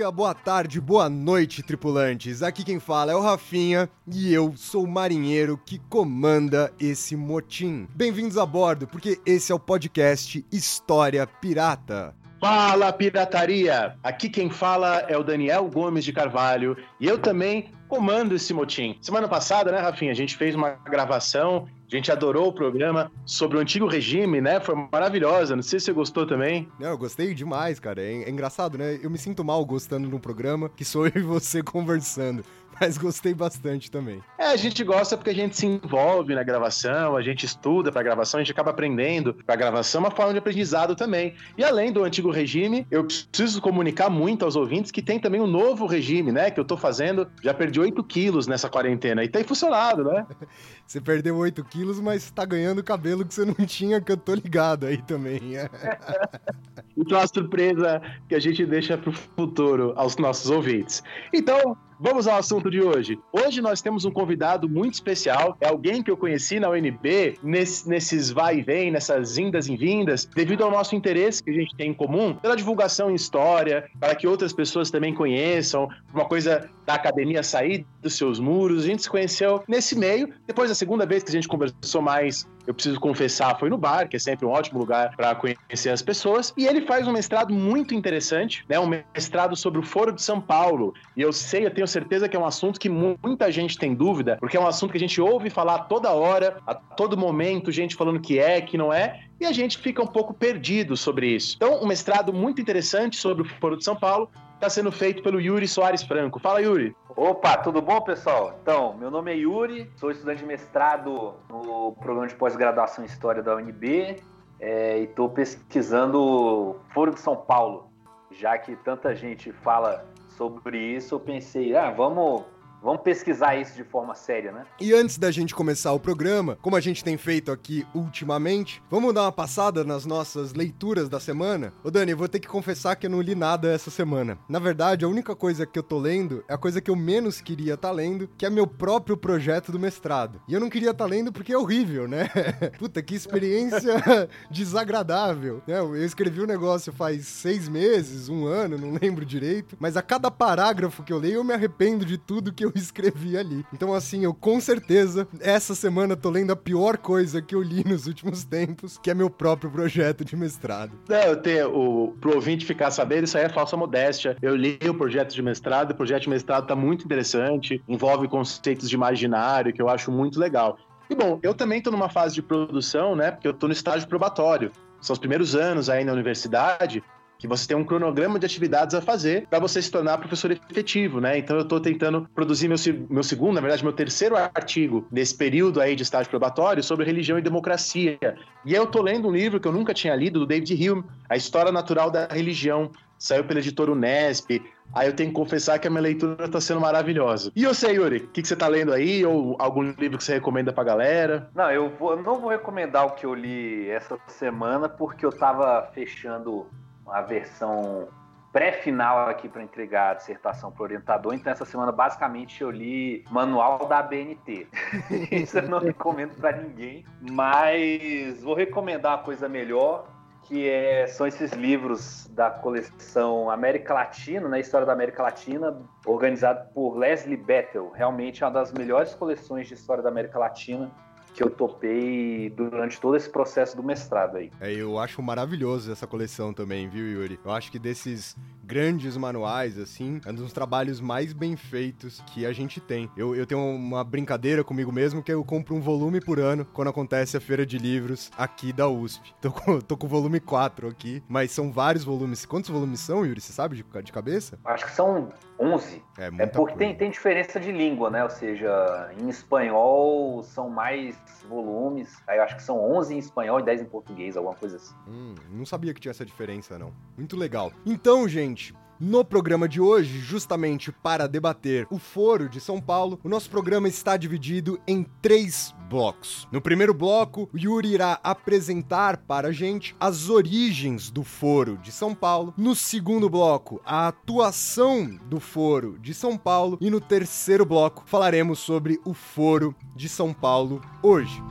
Dia, boa tarde, boa noite, tripulantes. Aqui quem fala é o Rafinha e eu sou o marinheiro que comanda esse motim. Bem-vindos a bordo, porque esse é o podcast História Pirata. Fala pirataria! Aqui quem fala é o Daniel Gomes de Carvalho e eu também comando esse motim. Semana passada, né, Rafinha, a gente fez uma gravação, a gente adorou o programa sobre o antigo regime, né? Foi maravilhosa. Não sei se você gostou também. Não, eu gostei demais, cara. É, é engraçado, né? Eu me sinto mal gostando de um programa que sou eu e você conversando. Mas gostei bastante também. É, a gente gosta porque a gente se envolve na gravação, a gente estuda pra gravação, a gente acaba aprendendo pra gravação, uma forma de aprendizado também. E além do antigo regime, eu preciso comunicar muito aos ouvintes que tem também um novo regime, né? Que eu tô fazendo. Já perdi 8 quilos nessa quarentena e tem funcionado, né? Você perdeu 8 quilos, mas tá ganhando cabelo que você não tinha, que eu tô ligado aí também. então, a surpresa que a gente deixa pro futuro aos nossos ouvintes. Então, Vamos ao assunto de hoje. Hoje nós temos um convidado muito especial, é alguém que eu conheci na UNB, nesse, nesses vai e vem, nessas indas e vindas, devido ao nosso interesse que a gente tem em comum pela divulgação em história, para que outras pessoas também conheçam, uma coisa da academia sair dos seus muros. A gente se conheceu nesse meio. Depois, a segunda vez que a gente conversou mais eu preciso confessar, foi no bar, que é sempre um ótimo lugar para conhecer as pessoas. E ele faz um mestrado muito interessante, né? Um mestrado sobre o Foro de São Paulo. E eu sei, eu tenho certeza que é um assunto que muita gente tem dúvida, porque é um assunto que a gente ouve falar toda hora, a todo momento, gente falando que é, que não é, e a gente fica um pouco perdido sobre isso. Então, um mestrado muito interessante sobre o Foro de São Paulo está sendo feito pelo Yuri Soares Franco. Fala, Yuri. Opa, tudo bom, pessoal? Então, meu nome é Yuri, sou estudante de mestrado no programa de pós-graduação em História da UNB é, e estou pesquisando Foro de São Paulo. Já que tanta gente fala sobre isso, eu pensei, ah, vamos Vamos pesquisar isso de forma séria, né? E antes da gente começar o programa, como a gente tem feito aqui ultimamente, vamos dar uma passada nas nossas leituras da semana? Ô Dani, eu vou ter que confessar que eu não li nada essa semana. Na verdade, a única coisa que eu tô lendo é a coisa que eu menos queria estar tá lendo, que é meu próprio projeto do mestrado. E eu não queria estar tá lendo porque é horrível, né? Puta, que experiência desagradável. Né? Eu escrevi o um negócio faz seis meses, um ano, não lembro direito, mas a cada parágrafo que eu leio eu me arrependo de tudo que eu eu escrevi ali. Então, assim, eu com certeza, essa semana tô lendo a pior coisa que eu li nos últimos tempos, que é meu próprio projeto de mestrado. Não, eu tenho, o, pro ouvinte ficar sabendo, isso aí é falsa modéstia. Eu li o projeto de mestrado, o projeto de mestrado tá muito interessante, envolve conceitos de imaginário, que eu acho muito legal. E bom, eu também tô numa fase de produção, né? Porque eu tô no estágio probatório. São os primeiros anos aí na universidade, que você tem um cronograma de atividades a fazer para você se tornar professor efetivo, né? Então eu estou tentando produzir meu, meu segundo, na verdade, meu terceiro artigo nesse período aí de estágio probatório sobre religião e democracia. E eu estou lendo um livro que eu nunca tinha lido, do David Hume, A História Natural da Religião. Saiu pela editora Unesp, Aí eu tenho que confessar que a minha leitura está sendo maravilhosa. E você, Yuri? O que, que, você está lendo aí? Ou algum livro que você recomenda pra galera? Não, eu, vou, não vou recomendar o que eu li essa semana, porque eu estava fechando a versão pré-final aqui para entregar a dissertação para o orientador. Então, essa semana, basicamente, eu li manual da ABNT. Isso eu não recomendo para ninguém, mas vou recomendar uma coisa melhor, que é, são esses livros da coleção América Latina, na né, história da América Latina, organizado por Leslie Bettel. Realmente é uma das melhores coleções de história da América Latina que eu topei durante todo esse processo do mestrado aí. É, eu acho maravilhoso essa coleção também, viu, Yuri? Eu acho que desses grandes manuais, assim, é um dos trabalhos mais bem feitos que a gente tem. Eu, eu tenho uma brincadeira comigo mesmo que eu compro um volume por ano quando acontece a feira de livros aqui da USP. Tô com, tô com o volume 4 aqui, mas são vários volumes. Quantos volumes são, Yuri? Você sabe de, de cabeça? Acho que são 11. É, é porque tem, tem diferença de língua, né? Ou seja, em espanhol são mais volumes. Aí eu acho que são 11 em espanhol e 10 em português, alguma coisa assim. Hum, não sabia que tinha essa diferença, não. Muito legal. Então, gente, No programa de hoje, justamente para debater o Foro de São Paulo, o nosso programa está dividido em três blocos. No primeiro bloco, o Yuri irá apresentar para a gente as origens do Foro de São Paulo. No segundo bloco, a atuação do Foro de São Paulo. E no terceiro bloco, falaremos sobre o Foro de São Paulo hoje.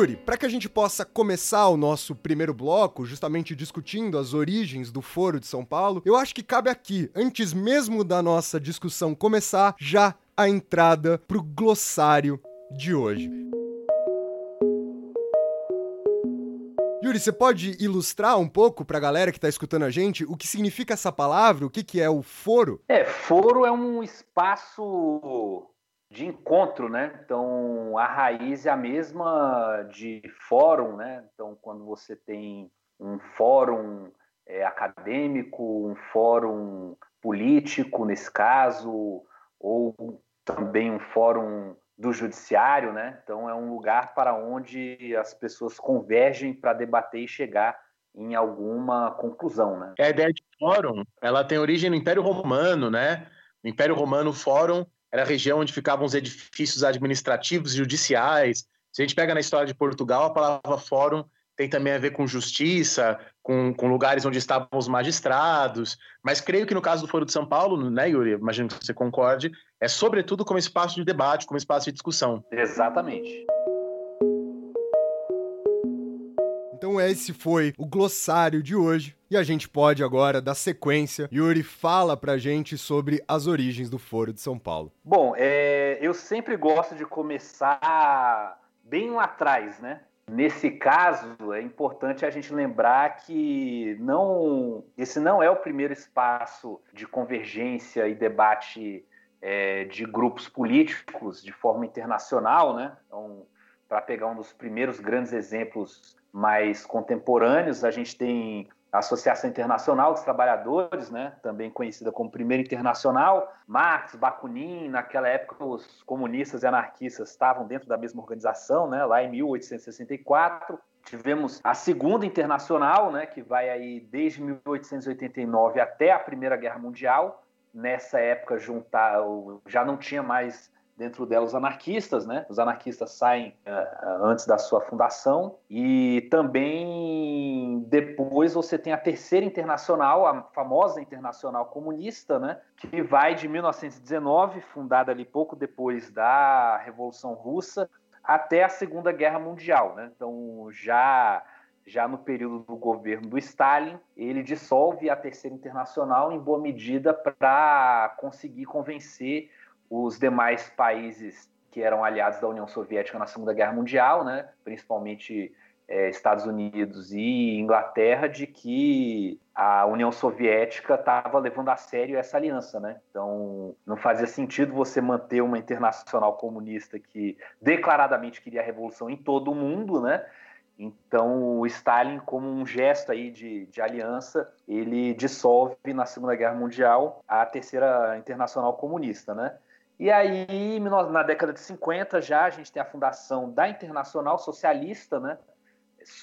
Yuri, para que a gente possa começar o nosso primeiro bloco, justamente discutindo as origens do Foro de São Paulo, eu acho que cabe aqui, antes mesmo da nossa discussão começar, já a entrada pro glossário de hoje. Yuri, você pode ilustrar um pouco para a galera que está escutando a gente o que significa essa palavra, o que, que é o foro? É, foro é um espaço de encontro, né? Então a raiz é a mesma de fórum, né? Então quando você tem um fórum é, acadêmico, um fórum político nesse caso, ou também um fórum do judiciário, né? Então é um lugar para onde as pessoas convergem para debater e chegar em alguma conclusão, né? A ideia de fórum, ela tem origem no Império Romano, né? No Império Romano, o fórum era a região onde ficavam os edifícios administrativos e judiciais. Se a gente pega na história de Portugal, a palavra fórum tem também a ver com justiça, com, com, lugares onde estavam os magistrados. Mas creio que no caso do Foro de São Paulo, né, Yuri? Imagino que você concorde, é sobretudo como espaço de debate, como espaço de discussão. Exatamente. Então esse foi o glossário de hoje. E a gente pode agora dar sequência. Yuri, fala pra gente sobre as origens do Foro de São Paulo. Bom, é, eu sempre gosto de começar bem lá atrás, né? Nesse caso, é importante a gente lembrar que não, esse não é o primeiro espaço de convergência e debate é, de grupos políticos de forma internacional, né? Então, para pegar um dos primeiros grandes exemplos mais contemporâneos, a gente tem a Associação Internacional dos Trabalhadores, né, também conhecida como Primeira Internacional. Marx, Bakunin, naquela época os comunistas e anarquistas estavam dentro da mesma organização, né, lá em 1864. Tivemos a Segunda Internacional, né, que vai aí desde 1889 até a Primeira Guerra Mundial. Nessa época juntar, já não tinha mais dentro dela os anarquistas, né? Os anarquistas saem uh, antes da sua fundação e também depois você tem a terceira internacional, a famosa internacional comunista, né? Que vai de 1919, fundada ali pouco depois da Revolução Russa, até a Segunda Guerra Mundial, né? Então já já no período do governo do Stalin, ele dissolve a Terceira Internacional em boa medida para conseguir convencer os demais países que eram aliados da União Soviética na Segunda Guerra Mundial, né, principalmente é, Estados Unidos e Inglaterra, de que a União Soviética estava levando a sério essa aliança, né? Então não fazia sentido você manter uma internacional comunista que declaradamente queria a revolução em todo o mundo, né? Então, o Stalin, como um gesto aí de, de, aliança, ele dissolve na Segunda Guerra Mundial a Terceira Internacional Comunista, né? E aí, na década de 50 já, a gente tem a fundação da Internacional Socialista, né?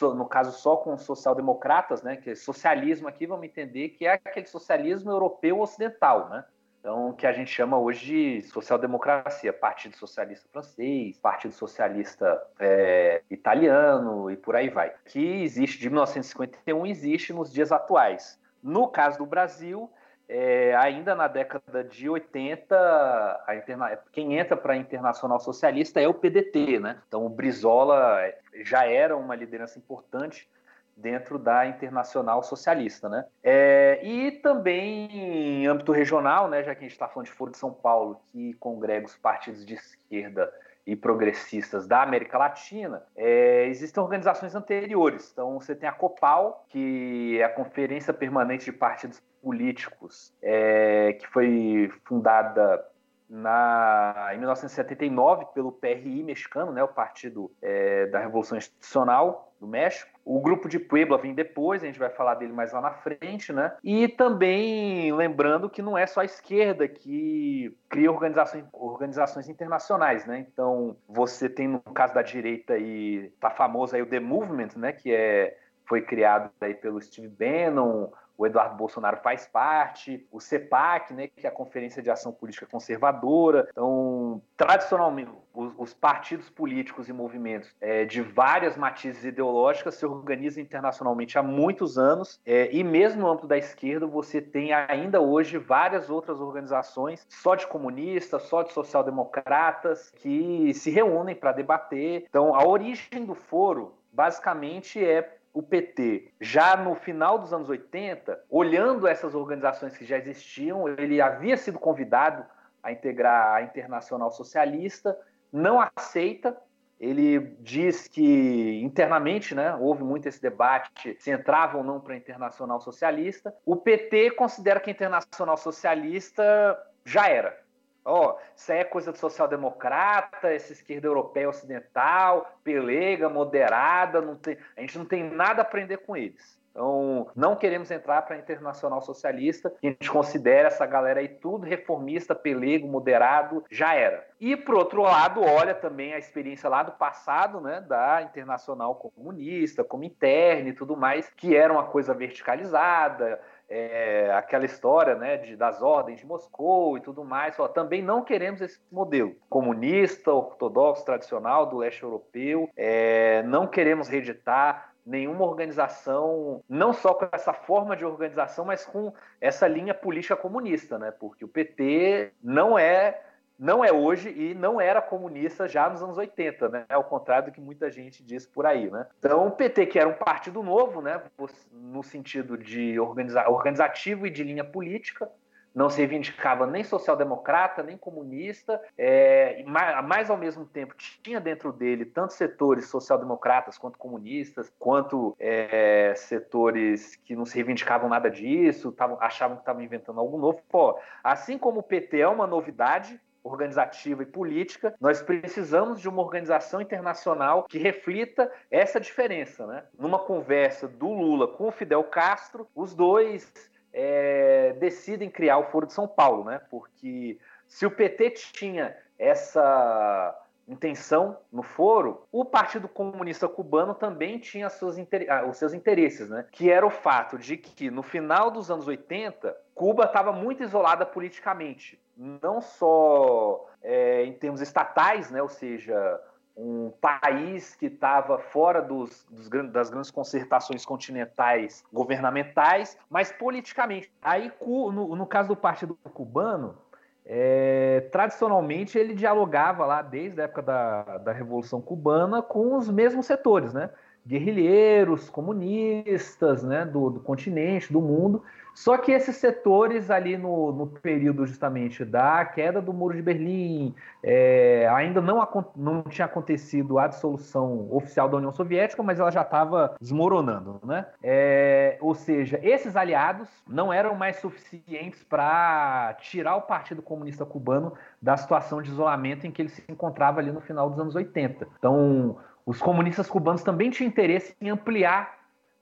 no caso só com social-democratas, né? Que é socialismo aqui, vamos entender que é aquele socialismo europeu ocidental, né? Então, que a gente chama hoje de social-democracia, Partido Socialista Francês, Partido Socialista é, Italiano e por aí vai. Que existe de 1951 existe nos dias atuais. No caso do Brasil, é, ainda na década de 80, a interna... quem entra para a Internacional Socialista é o PDT, né? Então o Brizola já era uma liderança importante dentro da Internacional Socialista, né? É, e também em âmbito regional, né? Já que a gente está falando de Foro de São Paulo, que congrega os partidos de esquerda e progressistas da América Latina, é, existem organizações anteriores. Então, você tem a COPAL, que é a Conferência Permanente de Partidos Políticos, é, que foi fundada na, em 1979 pelo PRI mexicano, né, o Partido é, da Revolução Institucional do México. O grupo de Puebla vem depois, a gente vai falar dele mais lá na frente, né? E também lembrando que não é só a esquerda que cria organizações, organizações internacionais, né? Então, você tem no caso da direita aí, tá famoso aí o The Movement, né? Que é, foi criado aí pelo Steve Bannon, o Eduardo Bolsonaro faz parte, o CEPAC, né, que é a Conferência de Ação Política Conservadora. Então, tradicionalmente, os, os partidos políticos e movimentos é, de várias matizes ideológicas se organizam internacionalmente há muitos anos, é, e mesmo no âmbito da esquerda, você tem ainda hoje várias outras organizações, só de comunistas, só de social-democratas, que se reúnem para debater. Então, a origem do foro basicamente é o PT, já no final dos anos 80, olhando essas organizações que já existiam, ele havia sido convidado a integrar a Internacional Socialista, não aceita. Ele diz que internamente, né, houve muito esse debate se entrava ou não para a Internacional Socialista. O PT considera que a Internacional Socialista já era, Ó, oh, isso aí é coisa de social-democrata, essa esquerda europeia ocidental, pelega, moderada, não tem, a gente não tem nada a aprender com eles. Então, não queremos entrar para a Internacional Socialista, a gente considera essa galera aí tudo reformista, pelego, moderado, já era. E, por outro lado, olha também a experiência lá do passado, né, da Internacional Comunista, Comintern e tudo mais, que era uma coisa verticalizada, é, aquela história né, de, das ordens de Moscou e tudo mais. Ó, também não queremos esse modelo comunista, ortodoxo, tradicional do leste europeu. É, não queremos reeditar nenhuma organização, não só com essa forma de organização, mas com essa linha política comunista, né? Porque o PT não é não é hoje e não era comunista já nos anos 80, né? Ao contrário do que muita gente diz por aí, né? Então, o PT, que era um partido novo, né? No sentido de organiza organizativo e de linha política, não se reivindicava nem social-democrata, nem comunista, é, mas ao mesmo tempo tinha dentro dele tanto setores social-democratas quanto comunistas, quanto é, setores que não se reivindicavam nada disso, tavam, achavam que estavam inventando algo novo. Pô, assim como o PT é uma novidade, organizativa e política, nós precisamos de uma organização internacional que reflita essa diferença. Né? Numa conversa do Lula com o Fidel Castro, os dois é, decidem criar o Foro de São Paulo, né? porque se o PT tinha essa intenção no foro, o Partido Comunista Cubano também tinha seus ah, os seus interesses, né? Que era o fato de que no final dos anos 80, Cuba estava muito isolada politicamente, não só é, em termos estatais, né? Ou seja, um país que estava fora dos, dos, das grandes concertações continentais governamentais, mas politicamente. Aí, no, no caso do Partido Cubano, é, tradicionalmente ele dialogava lá desde a época da, da Revolução Cubana com os mesmos setores, né? Guerrilheiros, comunistas, né? Do, do continente, do mundo, só que esses setores ali no, no período justamente da queda do Muro de Berlim, é, ainda não, não tinha acontecido a dissolução oficial da União Soviética, mas ela já estava desmoronando, né? É, ou seja, esses aliados não eram mais suficientes para tirar o Partido Comunista Cubano da situação de isolamento em que ele se encontrava ali no final dos anos 80. Então, os comunistas cubanos também tinham interesse em ampliar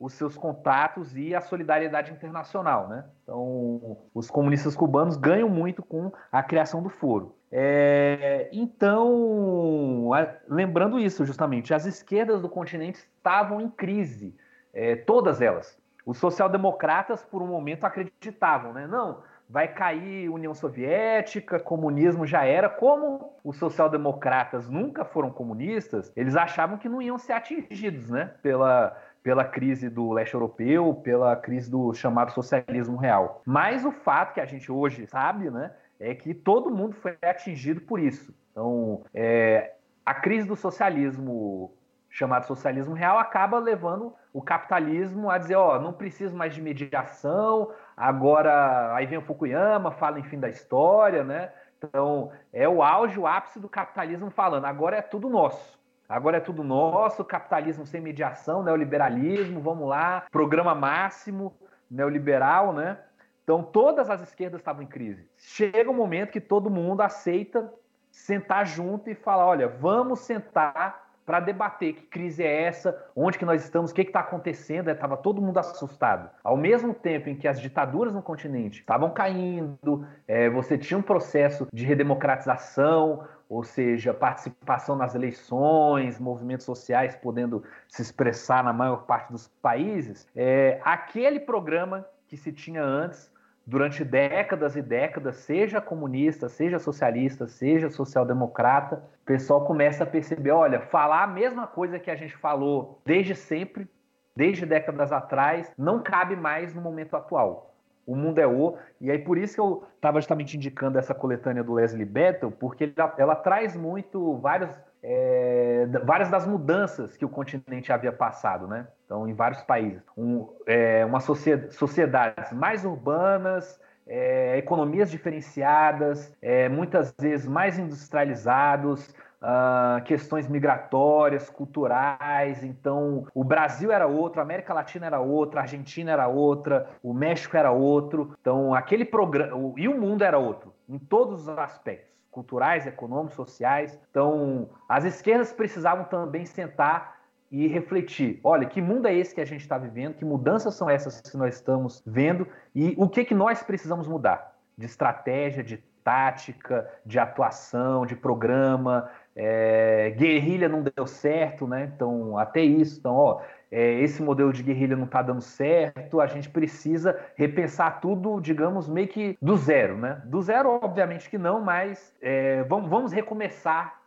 os seus contatos e a solidariedade internacional. Né? Então, os comunistas cubanos ganham muito com a criação do foro. É, então, lembrando isso justamente, as esquerdas do continente estavam em crise, é, todas elas. Os social-democratas, por um momento, acreditavam, né? Não, vai cair União Soviética, comunismo já era. Como os social-democratas nunca foram comunistas, eles achavam que não iam ser atingidos, né? Pela, pela crise do leste europeu, pela crise do chamado socialismo real. Mas o fato que a gente hoje sabe, né, é que todo mundo foi atingido por isso. Então, é, a crise do socialismo chamado socialismo real acaba levando o capitalismo a dizer, ó, não preciso mais de mediação, agora aí vem o Fukuyama, fala em fim da história, né? Então, é o auge, o ápice do capitalismo falando, agora é tudo nosso. Agora é tudo nosso, capitalismo sem mediação, neoliberalismo, vamos lá, programa máximo, neoliberal, né? Então todas as esquerdas estavam em crise. Chega um momento que todo mundo aceita sentar junto e falar: olha, vamos sentar para debater que crise é essa, onde que nós estamos, o que está acontecendo. Estava todo mundo assustado. Ao mesmo tempo em que as ditaduras no continente estavam caindo, é, você tinha um processo de redemocratização, ou seja, participação nas eleições, movimentos sociais podendo se expressar na maior parte dos países, é, aquele programa que se tinha antes durante décadas e décadas, seja comunista, seja socialista, seja social-democrata, o pessoal começa a perceber, olha, falar a mesma coisa que a gente falou desde sempre, desde décadas atrás, não cabe mais no momento atual. O mundo é o. E aí, por isso que eu estava justamente indicando essa coletânea do Leslie Battle, porque ela, ela traz muito vários é, várias das mudanças que o continente havia passado, né? Então, em vários países. Um, é, uma sociedade, sociedades mais urbanas, é, economias diferenciadas, é, muitas vezes mais industrializados, uh, questões migratórias, culturais. Então, o Brasil era outro, a América Latina era outra, a Argentina era outra, o México era outro. Então, aquele programa. E o mundo era outro, em todos os aspectos culturais, econômicos, sociais. Então, as esquerdas precisavam também sentar e refletir. Olha, que mundo é esse que a gente está vivendo? Que mudanças são essas que nós estamos vendo? E o que, que nós precisamos mudar? De estratégia, de tática, de atuação, de programa. É, guerrilha não deu certo, né? Então, até isso. Então, ó, é, esse modelo de guerrilha não está dando certo, a gente precisa repensar tudo, digamos, meio que do zero, né? Do zero, obviamente que não, mas é, vamos, vamos recomeçar,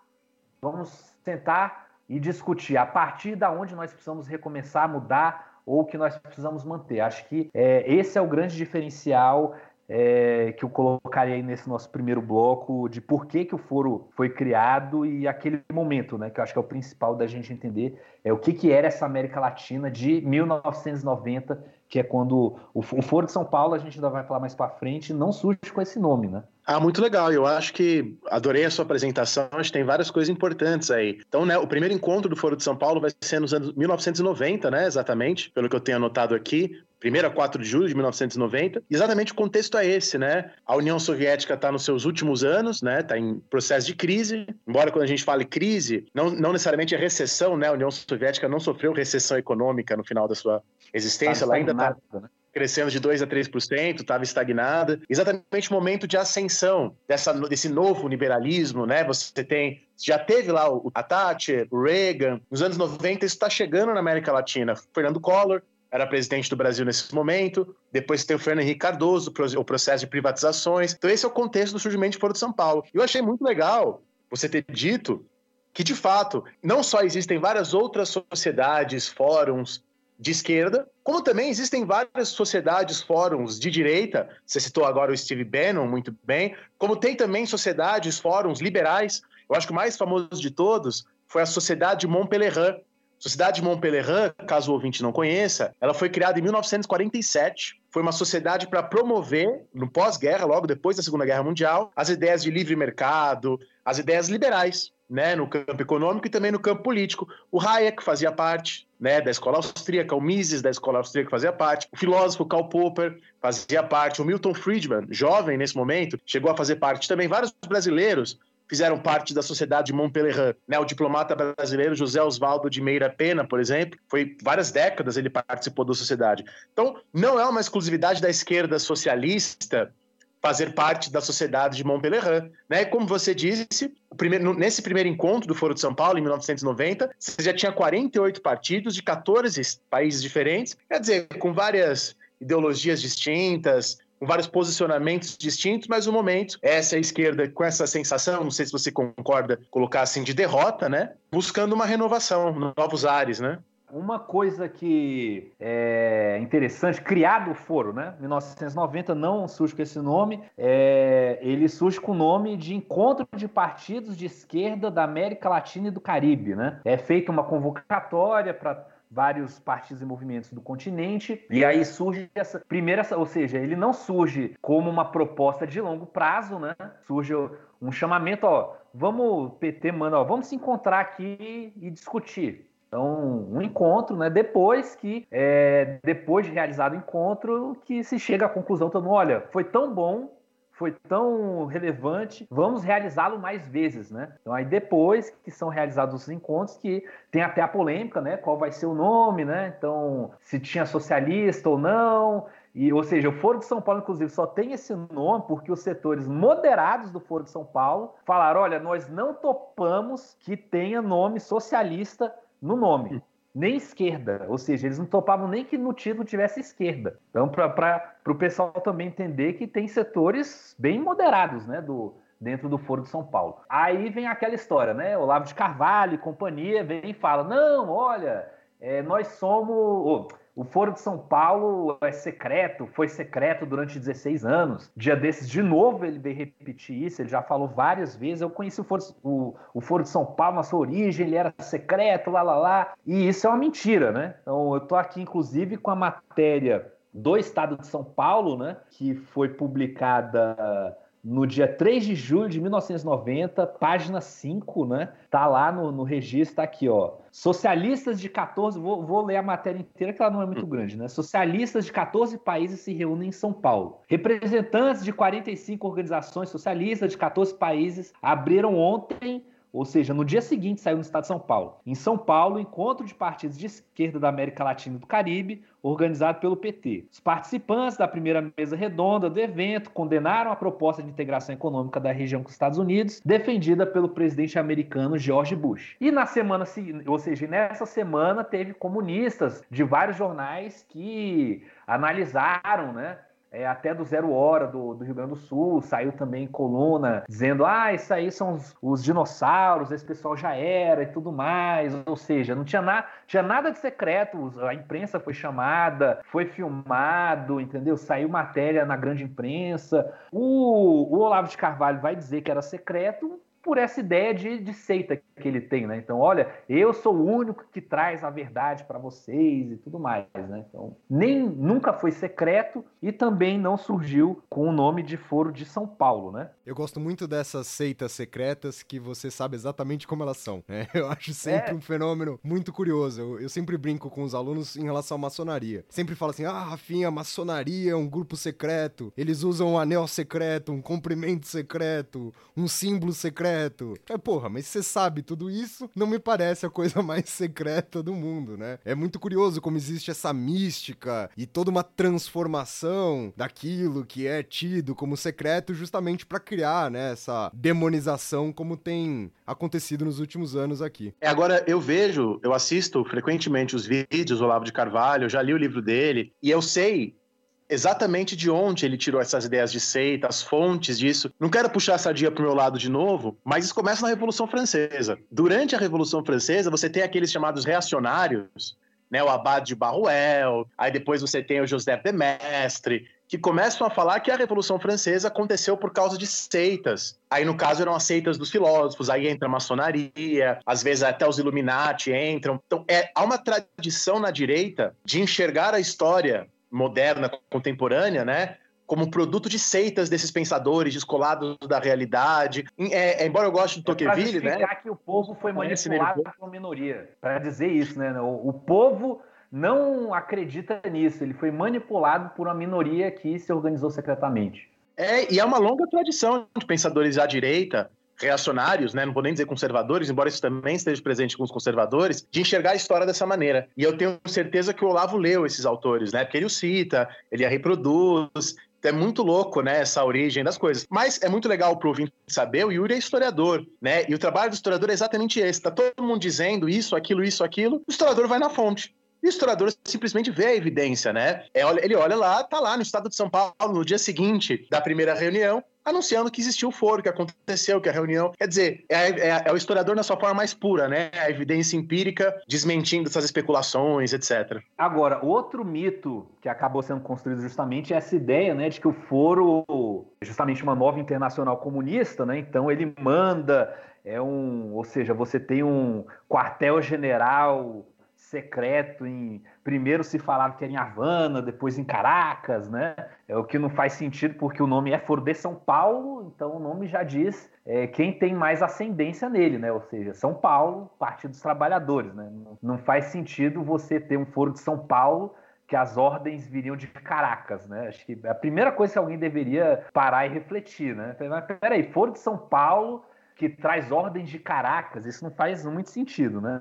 vamos tentar e discutir a partir da onde nós precisamos recomeçar, mudar ou que nós precisamos manter. Acho que é, esse é o grande diferencial é, que eu colocaria aí nesse nosso primeiro bloco de por que, que o foro foi criado e aquele momento, né? Que eu acho que é o principal da gente entender é o que, que era essa América Latina de 1990, que é quando o, o Foro de São Paulo, a gente ainda vai falar mais para frente, não surge com esse nome, né? Ah, muito legal. Eu acho que adorei a sua apresentação. Acho que tem várias coisas importantes aí. Então, né, o primeiro encontro do Foro de São Paulo vai ser nos anos 1990, né? Exatamente, pelo que eu tenho anotado aqui. 1 a 4 de julho de 1990. E exatamente o contexto é esse, né? A União Soviética está nos seus últimos anos, né? Está em processo de crise. Embora quando a gente fale crise, não, não necessariamente é recessão, né? A União Soviética não sofreu recessão econômica no final da sua existência. Tá ela ainda está né? Crescendo de 2 a 3%, estava estagnada. Exatamente o momento de ascensão dessa, desse novo liberalismo, né? Você tem já teve lá o, a Thatcher, o Reagan. Nos anos 90 isso está chegando na América Latina. Fernando Collor era presidente do Brasil nesse momento. Depois tem o Fernando Henrique Cardoso, o processo de privatizações. Então esse é o contexto do surgimento de Foro de São Paulo. Eu achei muito legal você ter dito que, de fato, não só existem várias outras sociedades, fóruns, de esquerda, como também existem várias sociedades, fóruns de direita, você citou agora o Steve Bannon muito bem, como tem também sociedades, fóruns liberais. Eu acho que o mais famoso de todos foi a Sociedade de Montpellier. Sociedade de Montpellier, caso o ouvinte não conheça, ela foi criada em 1947. Foi uma sociedade para promover, no pós-guerra, logo depois da Segunda Guerra Mundial, as ideias de livre mercado, as ideias liberais né, no campo econômico e também no campo político. O Hayek fazia parte né, da escola austríaca, o Mises da escola austríaca fazia parte, o filósofo Karl Popper fazia parte, o Milton Friedman, jovem nesse momento, chegou a fazer parte também. Vários brasileiros fizeram parte da sociedade de Montpellier. Né, o diplomata brasileiro José Oswaldo de Meira Pena, por exemplo, foi várias décadas ele participou da sociedade. Então, não é uma exclusividade da esquerda socialista fazer parte da sociedade de Montpellier. Né? Como você disse, primeiro, nesse primeiro encontro do Foro de São Paulo, em 1990, você já tinha 48 partidos de 14 países diferentes, quer dizer, com várias ideologias distintas, com vários posicionamentos distintos, mas no momento, essa esquerda com essa sensação, não sei se você concorda, colocar assim, de derrota, né? Buscando uma renovação, novos ares, né? Uma coisa que é interessante, criado o foro, né? 1990 não surge com esse nome, é, ele surge com o nome de Encontro de Partidos de Esquerda da América Latina e do Caribe, né? É feita uma convocatória para vários partidos e movimentos do continente, e aí surge essa primeira, ou seja, ele não surge como uma proposta de longo prazo, né? Surge um chamamento, ó, vamos, PT manda, ó, vamos se encontrar aqui e discutir. Então, um encontro, né? Depois que, é, depois de realizado o encontro, que se chega à conclusão, todo mundo, olha, foi tão bom foi tão relevante, vamos realizá-lo mais vezes, né? Então aí depois que são realizados os encontros, que tem até a polêmica, né? Qual vai ser o nome, né? Então, se tinha socialista ou não. E, ou seja, o Foro de São Paulo, inclusive, só tem esse nome porque os setores moderados do Foro de São Paulo falaram: olha, nós não topamos que tenha nome socialista no nome nem esquerda, ou seja, eles não topavam nem que no título tivesse esquerda. Então, para o pessoal também entender que tem setores bem moderados, né, do, dentro do Foro de São Paulo. Aí vem aquela história, né, Olavo de Carvalho e companhia vem e fala, não, olha, é, nós somos... Oh, o Foro de São Paulo é secreto, foi secreto durante 16 anos. Dia desses, de novo, ele veio repetir isso, ele já falou várias vezes. Eu conheci o Foro, o, o Foro de São Paulo na sua origem, ele era secreto, lá, lá, lá. E isso é uma mentira, né? Então, eu tô aqui, inclusive, com a matéria do Estado de São Paulo, né? Que foi publicada no dia 3 de julho de 1990, página 5, né? Tá lá no, no registro, tá aqui, ó. Socialistas de 14, vou, vou, ler a matéria inteira que ela não é muito grande, né? Socialistas de 14 países se reúnem em São Paulo. Representantes de 45 organizações socialistas de 14 países abriram ontem ou seja, no dia seguinte saiu no estado de São Paulo. Em São Paulo, encontro de partidos de esquerda da América Latina e do Caribe, organizado pelo PT. Os participantes da primeira mesa redonda do evento condenaram a proposta de integração econômica da região com os Estados Unidos, defendida pelo presidente americano George Bush. E na semana seguinte, ou seja, nessa semana teve comunistas de vários jornais que analisaram, né, é, até do Zero Hora do, do, Rio Grande do Sul, saiu também coluna dizendo: ah, isso aí são os, os, dinossauros, esse pessoal já era e tudo mais. Ou seja, não tinha, na, tinha nada de secreto, a imprensa foi chamada, foi filmado, entendeu? Saiu matéria na grande imprensa. O, o Olavo de Carvalho vai dizer que era secreto, por essa ideia de, de, seita que ele tem, né? Então, olha, eu sou o único que traz a verdade para vocês e tudo mais, né? Então, nem nunca foi secreto e também não surgiu com o nome de Foro de São Paulo, né? Eu gosto muito dessas seitas secretas que você sabe exatamente como elas são. Né? Eu acho sempre é. um fenômeno muito curioso. Eu, eu, sempre brinco com os alunos em relação à maçonaria. Sempre falo assim: ah, Rafinha, maçonaria é um grupo secreto. Eles usam um anel secreto, um comprimento secreto, um símbolo secreto secreto. É, porra, mas você sabe tudo isso, não me parece a coisa mais secreta do mundo, né? É muito curioso como existe essa mística e toda uma transformação daquilo que é tido como secreto justamente para criar, né, essa demonização como tem acontecido nos últimos anos aqui. É, agora eu vejo, eu assisto frequentemente os vídeos do Olavo de Carvalho, eu já li o livro dele, e eu sei exatamente de onde ele tirou essas ideias de seita, as fontes disso. Não quero puxar essa dia pro meu lado de novo, mas isso começa na Revolução Francesa. Durante a Revolução Francesa, você tem aqueles chamados reacionários, né, o Abade de Barruel, aí depois você tem o José de Mestre, que começam a falar que a Revolução Francesa aconteceu por causa de seitas. Aí, no caso, eram as seitas dos filósofos, aí entra a maçonaria, às vezes até os Illuminati entram. Então, é, há uma tradição na direita de enxergar a história moderna, contemporânea, né? Como produto de seitas desses pensadores descolados da realidade. É, é, embora eu goste do Tocqueville, né? que o povo foi manipulado por uma minoria. Para dizer isso, né? O, o povo não acredita nisso. Ele foi manipulado por uma minoria que se organizou secretamente. É, e é uma longa tradição de pensadores à direita reacionários, né, não vou nem dizer conservadores, embora isso também esteja presente com os conservadores, de enxergar a história dessa maneira. E eu tenho certeza que o Olavo leu esses autores, né, porque ele o cita, ele a reproduz, é muito louco, né, essa origem das coisas. Mas é muito legal pro ouvinte saber, o Yuri é historiador, né? E o trabalho do historiador é exatamente esse. Tá todo mundo dizendo isso, aquilo, isso, aquilo. O historiador vai na fonte. E o historiador simplesmente vê a evidência, né? É, ele olha lá, tá lá no estado de São Paulo, no dia seguinte da primeira reunião, anunciando que existiu o foro, que aconteceu, que a reunião. Quer dizer, é, é, é, o historiador na sua forma mais pura, né? A evidência empírica desmentindo essas especulações, etc. Agora, outro mito que acabou sendo construído justamente é essa ideia, né, de que o foro é justamente uma nova internacional comunista, né? Então ele manda é um, ou seja, você tem um quartel-general secreto em primeiro se falava que era em Havana, depois em Caracas, né? É o que não faz sentido porque o nome é Foro de São Paulo, então o nome já diz é, quem tem mais ascendência nele, né? Ou seja, São Paulo, Partido dos Trabalhadores, né? Não faz sentido você ter um Foro de São Paulo que as ordens viriam de Caracas, né? Acho que a primeira coisa que alguém deveria parar e refletir, né? Mas peraí, Foro de São Paulo que traz ordens de Caracas, isso não faz muito sentido, né?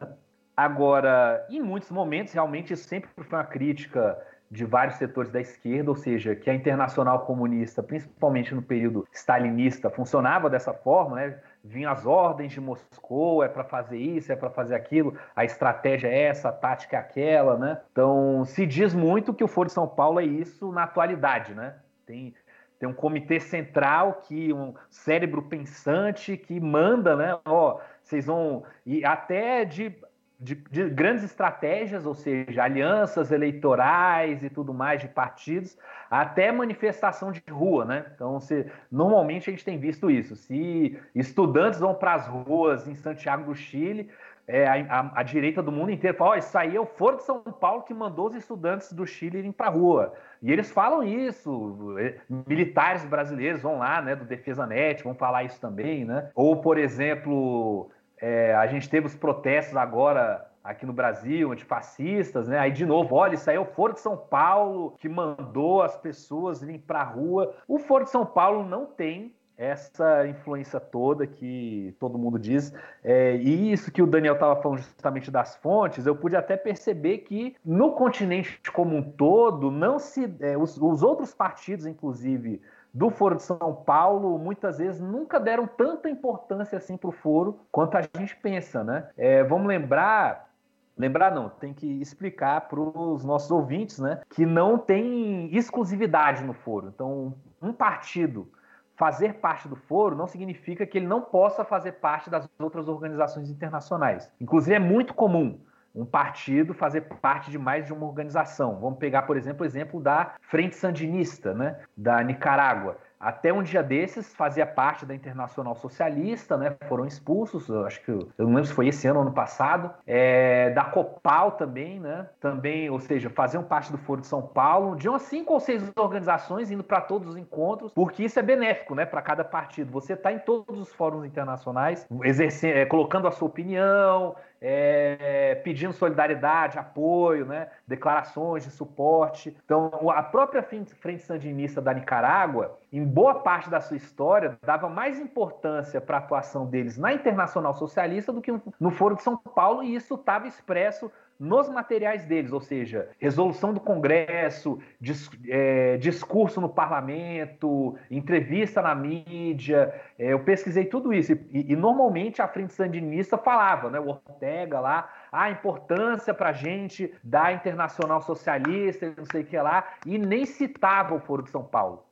Agora, em muitos momentos, realmente, isso sempre foi uma crítica de vários setores da esquerda, ou seja, que a internacional comunista, principalmente no período stalinista, funcionava dessa forma, né? Vinham as ordens de Moscou, é para fazer isso, é para fazer aquilo, a estratégia é essa, a tática é aquela, né? Então, se diz muito que o Foro de São Paulo é isso na atualidade, né? Tem, tem um comitê central que um cérebro pensante que manda, né? Ó, vocês vão e até de de, de, grandes estratégias, ou seja, alianças eleitorais e tudo mais de partidos, até manifestação de rua, né? Então, se, normalmente a gente tem visto isso. Se estudantes vão para as ruas em Santiago do Chile, é, a, a, a, direita do mundo inteiro fala: oh, isso aí é o Foro de São Paulo que mandou os estudantes do Chile irem para a rua. E eles falam isso. É, militares brasileiros vão lá, né, do Defesa Net, vão falar isso também, né? Ou, por exemplo, é, a gente teve os protestos agora aqui no Brasil, antifascistas, né? Aí de novo, olha, isso aí é o Foro de São Paulo que mandou as pessoas irem para a rua. O Foro de São Paulo não tem essa influência toda que todo mundo diz. É, e isso que o Daniel estava falando justamente das fontes, eu pude até perceber que no continente como um todo, não se. É, os, os outros partidos, inclusive do Foro de São Paulo, muitas vezes nunca deram tanta importância assim para o foro quanto a gente pensa, né? É, vamos lembrar Lembrar não, tem que explicar para os nossos ouvintes, né, que não tem exclusividade no foro. Então, um partido fazer parte do foro não significa que ele não possa fazer parte das outras organizações internacionais. Inclusive, é muito comum um partido fazer parte de mais de uma organização. Vamos pegar, por exemplo, o exemplo da Frente Sandinista, né, da Nicarágua. Até um dia desses fazia parte da Internacional Socialista, né? Foram expulsos, acho que eu não lembro se foi esse ano ou ano passado. É, da Copal também, né? Também, ou seja, faziam parte do Foro de São Paulo, de umas cinco ou seis organizações indo para todos os encontros, porque isso é benéfico, né? Para cada partido. Você está em todos os fóruns internacionais, exercendo, é, colocando a sua opinião, é, pedindo solidariedade, apoio, né, declarações de suporte. Então, a própria Frente Sandinista da Nicarágua, em boa parte da sua história, dava mais importância para a atuação deles na Internacional Socialista do que no Foro de São Paulo, e isso estava expresso nos materiais deles, ou seja, resolução do Congresso, dis, é, discurso no parlamento, entrevista na mídia. É, eu pesquisei tudo isso e, e, normalmente a frente sandinista falava, né, o Ortega lá, a importância para a gente da Internacional Socialista, não sei o que lá, e nem citava o Foro de São Paulo.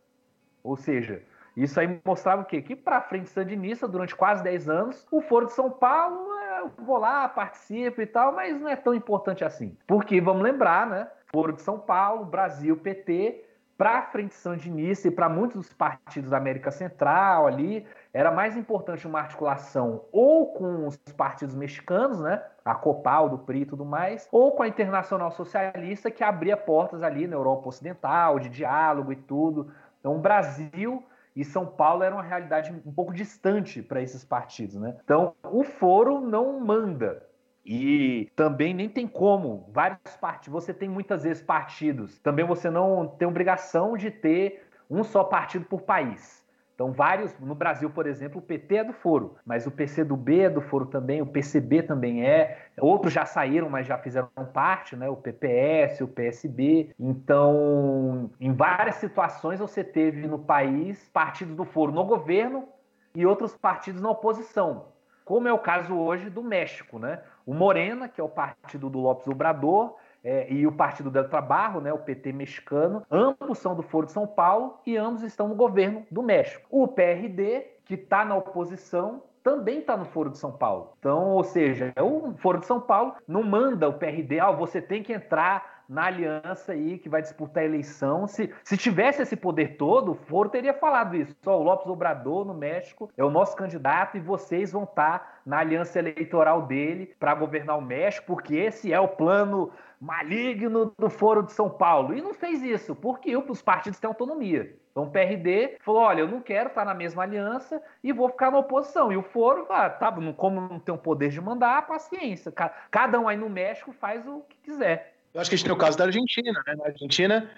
Ou seja, isso aí mostrava o quê? Que para a frente sandinista, durante quase 10 anos, o Foro de São Paulo eu vou lá, participo e tal, mas não é tão importante assim. Porque, vamos lembrar, né? Foro de São Paulo, Brasil, PT, para a Frente Sandinista e para muitos dos partidos da América Central ali, era mais importante uma articulação ou com os partidos mexicanos, né? A Copal, do PRI e tudo mais, ou com a Internacional Socialista, que abria portas ali na Europa Ocidental, de diálogo e tudo. Então, o Brasil e São Paulo era uma realidade um pouco distante para esses partidos, né? Então, o foro não manda. E também nem tem como. Vários partidos. Você tem muitas vezes partidos. Também você não tem obrigação de ter um só partido por país. Então, vários, no Brasil, por exemplo, o PT é do foro, mas o PCdoB é do foro também, o PCB também é, outros já saíram, mas já fizeram parte, né? O PPS, o PSB. Então, em várias situações você teve no país partidos do foro no governo e outros partidos na oposição, como é o caso hoje do México, né? O Morena, que é o partido do Lopes Obrador, é, e o Partido del Trabalho, né, o PT mexicano, ambos são do Foro de São Paulo e ambos estão no governo do México. O PRD, que está na oposição, também está no Foro de São Paulo. Então, ou seja, o Foro de São Paulo não manda o PRD, ah, você tem que entrar na aliança aí que vai disputar a eleição. Se, se tivesse esse poder todo, o Foro teria falado isso. Só o Lopes Obrador no México é o nosso candidato e vocês vão estar tá na aliança eleitoral dele para governar o México, porque esse é o plano maligno do Foro de São Paulo. E não fez isso, porque os partidos têm autonomia. Então o PRD falou: olha, eu não quero estar na mesma aliança e vou ficar na oposição. E o Foro, ah, tá, como não tem o poder de mandar, paciência. Cada um aí no México faz o que quiser. Eu acho que a gente tem o caso da Argentina, né? Na Argentina,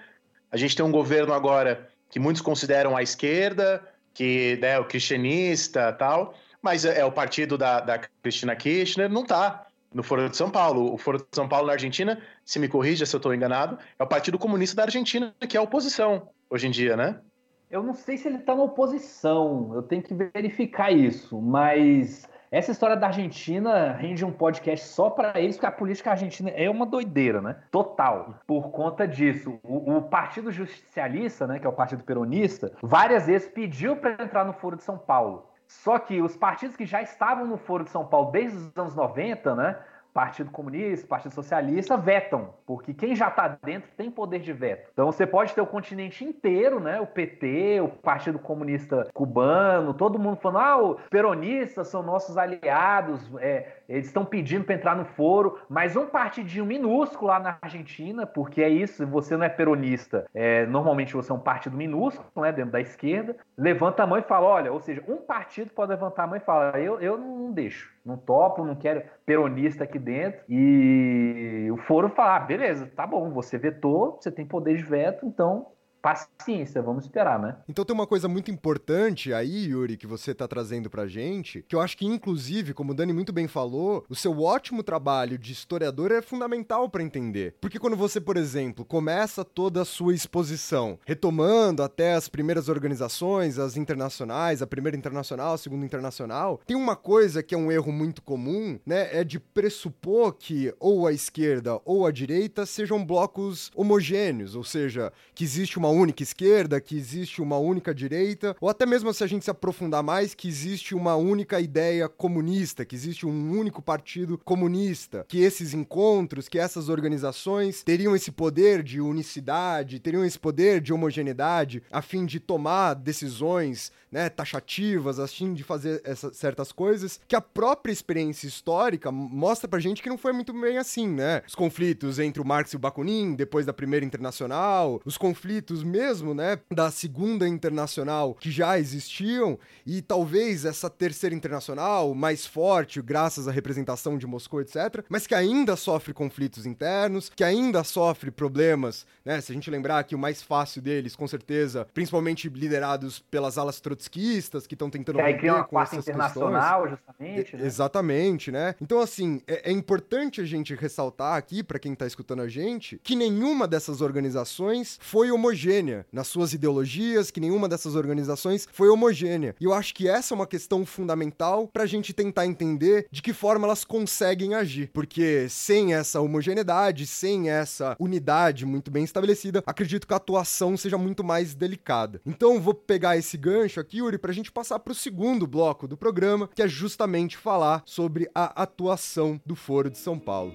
a gente tem um governo agora que muitos consideram a esquerda, que é né, o cristianista tal, mas é, é o partido da, da Cristina Kirchner, não está no Foro de São Paulo. O Foro de São Paulo na Argentina, se me corrija se eu estou enganado, é o Partido Comunista da Argentina, que é a oposição hoje em dia, né? Eu não sei se ele está na oposição, eu tenho que verificar isso, mas essa história da Argentina rende um podcast só para eles, porque a política argentina é uma doideira, né? Total. Por conta disso, o, o, Partido Justicialista, né, que é o Partido Peronista, várias vezes pediu para entrar no Foro de São Paulo. Só que os partidos que já estavam no Foro de São Paulo desde os anos 90, né? Partido Comunista, Partido Socialista vetam, porque quem já está dentro tem poder de veto. Então você pode ter o continente inteiro, né? O PT, o Partido Comunista Cubano, todo mundo falando, ah, os peronistas são nossos aliados, é, eles estão pedindo para entrar no foro, mas um partidinho minúsculo lá na Argentina, porque é isso, você não é peronista, é, normalmente você é um partido minúsculo, né, dentro da esquerda, levanta a mão e fala, olha, ou seja, um partido pode levantar a mão e falar, eu, eu não deixo, não topo, não quero peronista aqui dentro, e o foro fala, ah, beleza, tá bom, você vetou, você tem poder de veto, então paciência, vamos esperar, né? Então tem uma coisa muito importante aí, Yuri, que você tá trazendo pra gente, que eu acho que inclusive, como o Dani muito bem falou, o seu ótimo trabalho de historiador é fundamental para entender. Porque quando você, por exemplo, começa toda a sua exposição, retomando até as primeiras organizações, as internacionais, a primeira internacional, a segunda internacional, tem uma coisa que é um erro muito comum, né, é de pressupor que ou a esquerda ou a direita sejam blocos homogêneos, ou seja, que existe uma única esquerda, que existe uma única direita, ou até mesmo se a gente se aprofundar mais, que existe uma única ideia comunista, que existe um único partido comunista, que esses encontros, que essas organizações teriam esse poder de unicidade, teriam esse poder de homogeneidade a fim de tomar decisões né, taxativas, assim, de fazer essas certas coisas, que a própria experiência histórica mostra pra gente que não foi muito bem assim, né? Os conflitos entre o Marx e o Bakunin, depois da Primeira Internacional, os conflitos mesmo, né, da Segunda Internacional, que já existiam, e talvez essa Terceira Internacional, mais forte, graças à representação de Moscou, etc., mas que ainda sofre conflitos internos, que ainda sofre problemas, né? Se a gente lembrar que o mais fácil deles, com certeza, principalmente liderados pelas alas trotskistas que estão tentando que aí cria uma quarta internacional, questões. justamente. Né? Exatamente, né? Então, assim, é, é importante a gente ressaltar aqui, para quem tá escutando a gente, que nenhuma dessas organizações foi homogênea nas suas ideologias, que nenhuma dessas organizações foi homogênea. E eu acho que essa é uma questão fundamental pra gente tentar entender de que forma elas conseguem agir. Porque sem essa homogeneidade, sem essa unidade muito bem estabelecida, acredito que a atuação seja muito mais delicada. Então, vou pegar esse gancho aqui, Yuri, para a gente passar para o segundo bloco do programa, que é justamente falar sobre a atuação do Foro de São Paulo.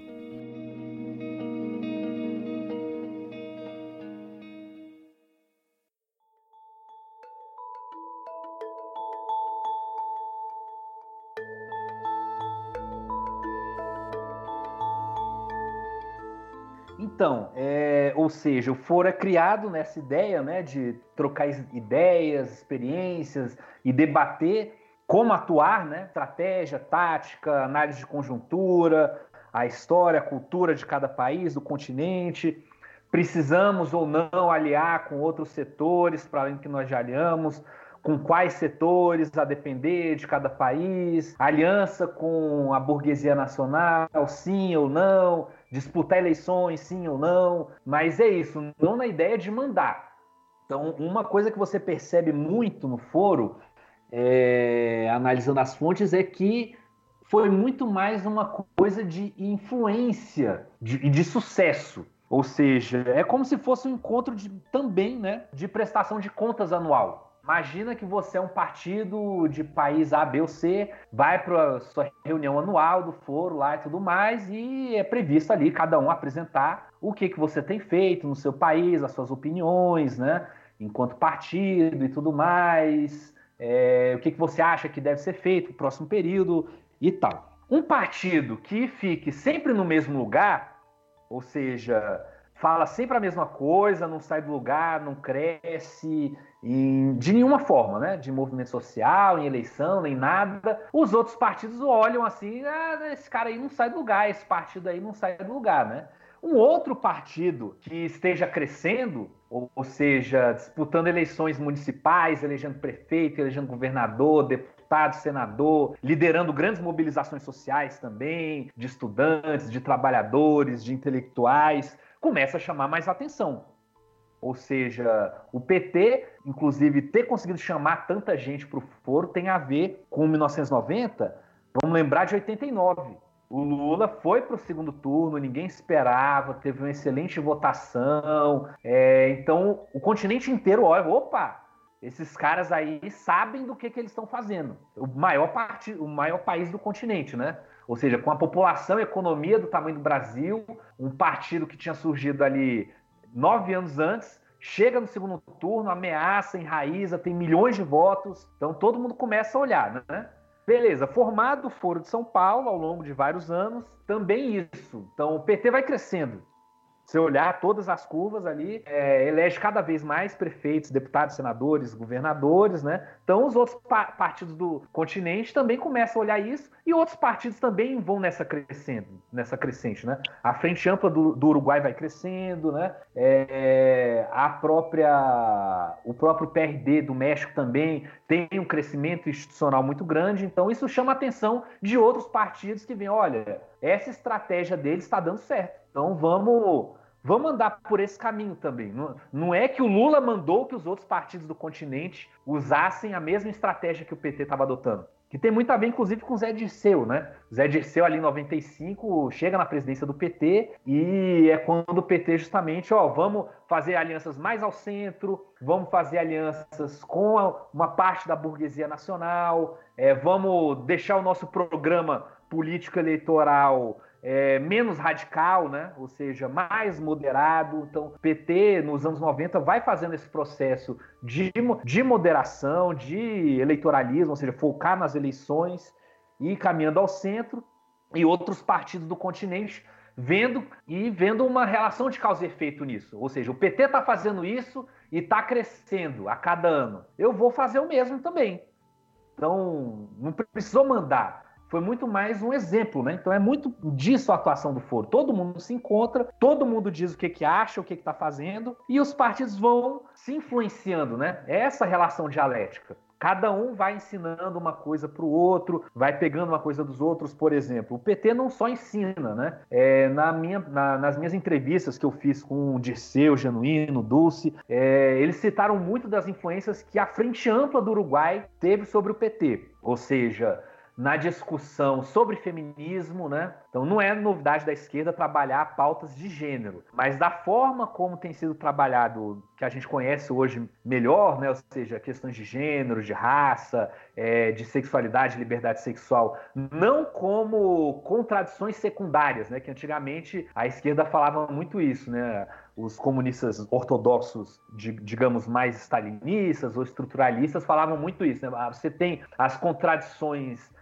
Então, é, ou seja, é criado nessa ideia né, de trocar ideias, experiências e debater como atuar, né? Estratégia, tática, análise de conjuntura, a história, a cultura de cada país, do continente. Precisamos ou não aliar com outros setores, para além que nós já aliamos, com quais setores, a depender de cada país, aliança com a burguesia nacional, sim ou não, disputar eleições, sim ou não, mas é isso, não na ideia de mandar. Então, uma coisa que você percebe muito no foro, é, analisando as fontes, é que foi muito mais uma coisa de influência e de, de, sucesso. Ou seja, é como se fosse um encontro de, também né, de prestação de contas anual. Imagina que você é um partido de país A, B ou C, vai para sua reunião anual do foro lá e tudo mais, e é previsto ali cada um apresentar o que, que você tem feito no seu país, as suas opiniões, né? Enquanto partido e tudo mais, é, o que, que você acha que deve ser feito no próximo período e tal. Um partido que fique sempre no mesmo lugar, ou seja, fala sempre a mesma coisa, não sai do lugar, não cresce, em, de nenhuma forma, né? De movimento social, em eleição, nem nada. Os outros partidos olham assim, ah, esse cara aí não sai do lugar, esse partido aí não sai do lugar, né? Um outro partido que esteja crescendo, ou seja, disputando eleições municipais, elegendo prefeito, elegendo governador, deputado, senador, liderando grandes mobilizações sociais também, de estudantes, de trabalhadores, de intelectuais, começa a chamar mais atenção. Ou seja, o PT, inclusive, ter conseguido chamar tanta gente para o foro tem a ver com 1990. Vamos lembrar de 89. O Lula foi para o segundo turno, ninguém esperava, teve uma excelente votação. É, então, o continente inteiro olha, opa, esses caras aí sabem do que, que eles estão fazendo. O maior, o maior país do continente, né? Ou seja, com a população e economia do tamanho do Brasil, um partido que tinha surgido ali nove anos antes, chega no segundo turno, ameaça, enraiza, tem milhões de votos. Então todo mundo começa a olhar, né? Beleza, formado o Foro de São Paulo ao longo de vários anos, também isso. Então o PT vai crescendo. Se olhar todas as curvas ali, é, elege cada vez mais prefeitos, deputados, senadores, governadores, né? Então os outros pa partidos do continente também começam a olhar isso e outros partidos também vão nessa crescendo, nessa crescente, né? A frente ampla do, do Uruguai vai crescendo, né? É, a própria, o próprio PRD do México também tem um crescimento institucional muito grande. Então isso chama a atenção de outros partidos que vêm, olha, essa estratégia deles está dando certo. Então vamos vamos andar por esse caminho também. Não, não é que o Lula mandou que os outros partidos do continente usassem a mesma estratégia que o PT estava adotando. Que tem muito a ver, inclusive, com o Zé Dirceu, né? Zé Dirceu, ali em 95, chega na presidência do PT e é quando o PT, justamente, ó, vamos fazer alianças mais ao centro, vamos fazer alianças com uma parte da burguesia nacional, é, vamos deixar o nosso programa político eleitoral é, menos radical, né? ou seja, mais moderado. Então, PT, nos anos 90, vai fazendo esse processo de, de moderação, de eleitoralismo, ou seja, focar nas eleições e caminhando ao centro, e outros partidos do continente vendo e vendo uma relação de causa e efeito nisso. Ou seja, o PT está fazendo isso e está crescendo a cada ano. Eu vou fazer o mesmo também. Então, não precisou mandar foi muito mais um exemplo, né? Então é muito disso a atuação do foro. Todo mundo se encontra, todo mundo diz o que, que acha, o que está fazendo, e os partidos vão se influenciando, né? É essa relação dialética. Cada um vai ensinando uma coisa para o outro, vai pegando uma coisa dos outros. Por exemplo, o PT não só ensina, né? É, na minha, na, nas minhas entrevistas que eu fiz com o Dirceu, Genuíno, Dulce, é, eles citaram muito das influências que a Frente Ampla do Uruguai teve sobre o PT. Ou seja, na discussão sobre feminismo, né? Então não é novidade da esquerda trabalhar pautas de gênero, mas da forma como tem sido trabalhado, que a gente conhece hoje melhor, né? Ou seja, questões de gênero, de raça, é, de sexualidade, liberdade sexual, não como contradições secundárias, né? Que antigamente a esquerda falava muito isso, né? os comunistas ortodoxos, digamos, mais stalinistas ou estruturalistas falavam muito isso. Né? Ah, você tem as contradições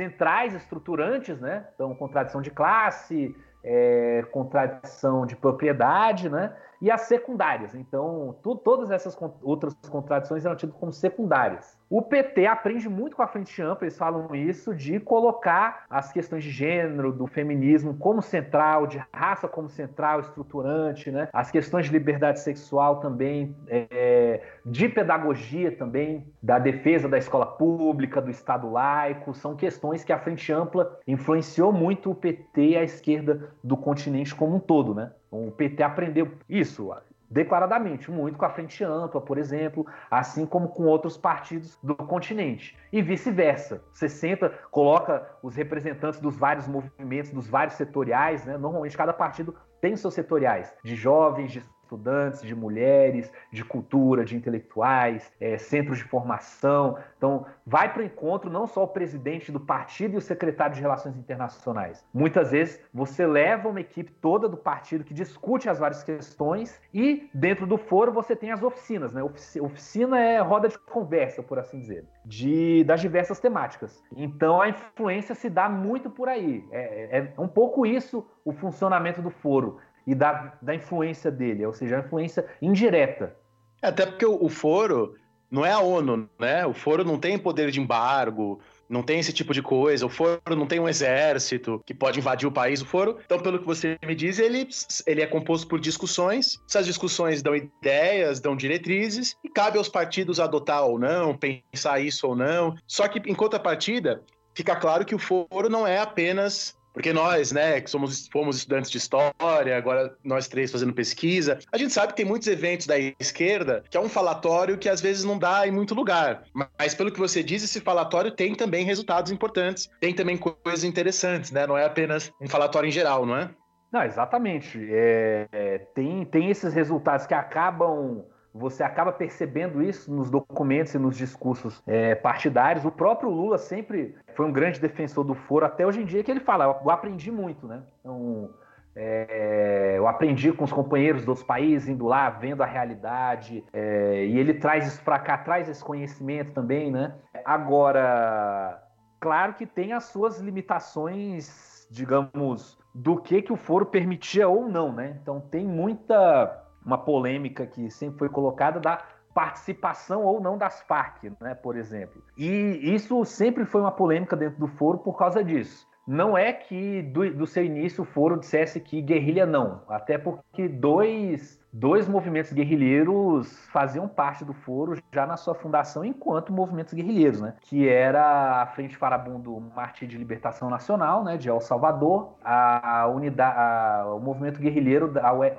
centrais, estruturantes, né? Então, contradição de classe, é, contradição de propriedade, né? E as secundárias. Então, tu, todas essas outras contradições eram tidas como secundárias. O PT aprende muito com a Frente Ampla, eles falam isso, de colocar as questões de gênero, do feminismo como central, de raça como central, estruturante, né? as questões de liberdade sexual também, é, de pedagogia também, da defesa da escola pública, do Estado laico, são questões que a Frente Ampla influenciou muito o PT e a esquerda do continente como um todo. Né? O PT aprendeu isso, declaradamente, muito com a Frente Ampla, por exemplo, assim como com outros partidos do continente. E vice-versa. Você senta, coloca os representantes dos vários movimentos, dos vários setoriais, né? Normalmente cada partido tem seus setoriais, de jovens, de estudantes, de mulheres, de cultura, de intelectuais, é, centros de formação. Então, vai para o encontro não só o presidente do partido e o secretário de Relações Internacionais. Muitas vezes você leva uma equipe toda do partido que discute as várias questões e dentro do foro você tem as oficinas, né? Oficina é roda de conversa, por assim dizer, de das diversas temáticas. Então a influência se dá muito por aí. É, é, é um pouco isso o funcionamento do foro e da, da influência dele, ou seja, a influência indireta. Até porque o, o foro não é a ONU, né? O foro não tem poder de embargo, não tem esse tipo de coisa. O foro não tem um exército que pode invadir o país. O foro, então, pelo que você me diz, ele, ele é composto por discussões. Essas discussões dão ideias, dão diretrizes, e cabe aos partidos adotar ou não, pensar isso ou não. Só que, em contrapartida, fica claro que o foro não é apenas porque nós, né, que somos, fomos estudantes de história, agora nós três fazendo pesquisa, a gente sabe que tem muitos eventos da esquerda que é um falatório que às vezes não dá em muito lugar. Mas pelo que você diz, esse falatório tem também resultados importantes, tem também coisas interessantes, né? Não é apenas um falatório em geral, não é? Não, exatamente. É, é, tem, tem esses resultados que acabam você acaba percebendo isso nos documentos e nos discursos é, partidários. O próprio Lula sempre foi um grande defensor do foro, até hoje em dia que ele fala, eu aprendi muito, né? Então, é, eu aprendi com os companheiros dos países, indo lá, vendo a realidade, é, e ele traz isso para cá, traz esse conhecimento também, né? Agora, claro que tem as suas limitações, digamos, do que, que o foro permitia ou não, né? Então tem muita uma polêmica que sempre foi colocada da participação ou não das Farc, né, por exemplo. E isso sempre foi uma polêmica dentro do foro por causa disso. Não é que do, do seu início o foro dissesse que guerrilha não, até porque dois dois movimentos guerrilheiros faziam parte do foro já na sua fundação enquanto movimentos guerrilheiros, né? Que era a Frente Farabundo Martir de Libertação Nacional, né, de El Salvador, a unidade, a, o movimento guerrilheiro da UR,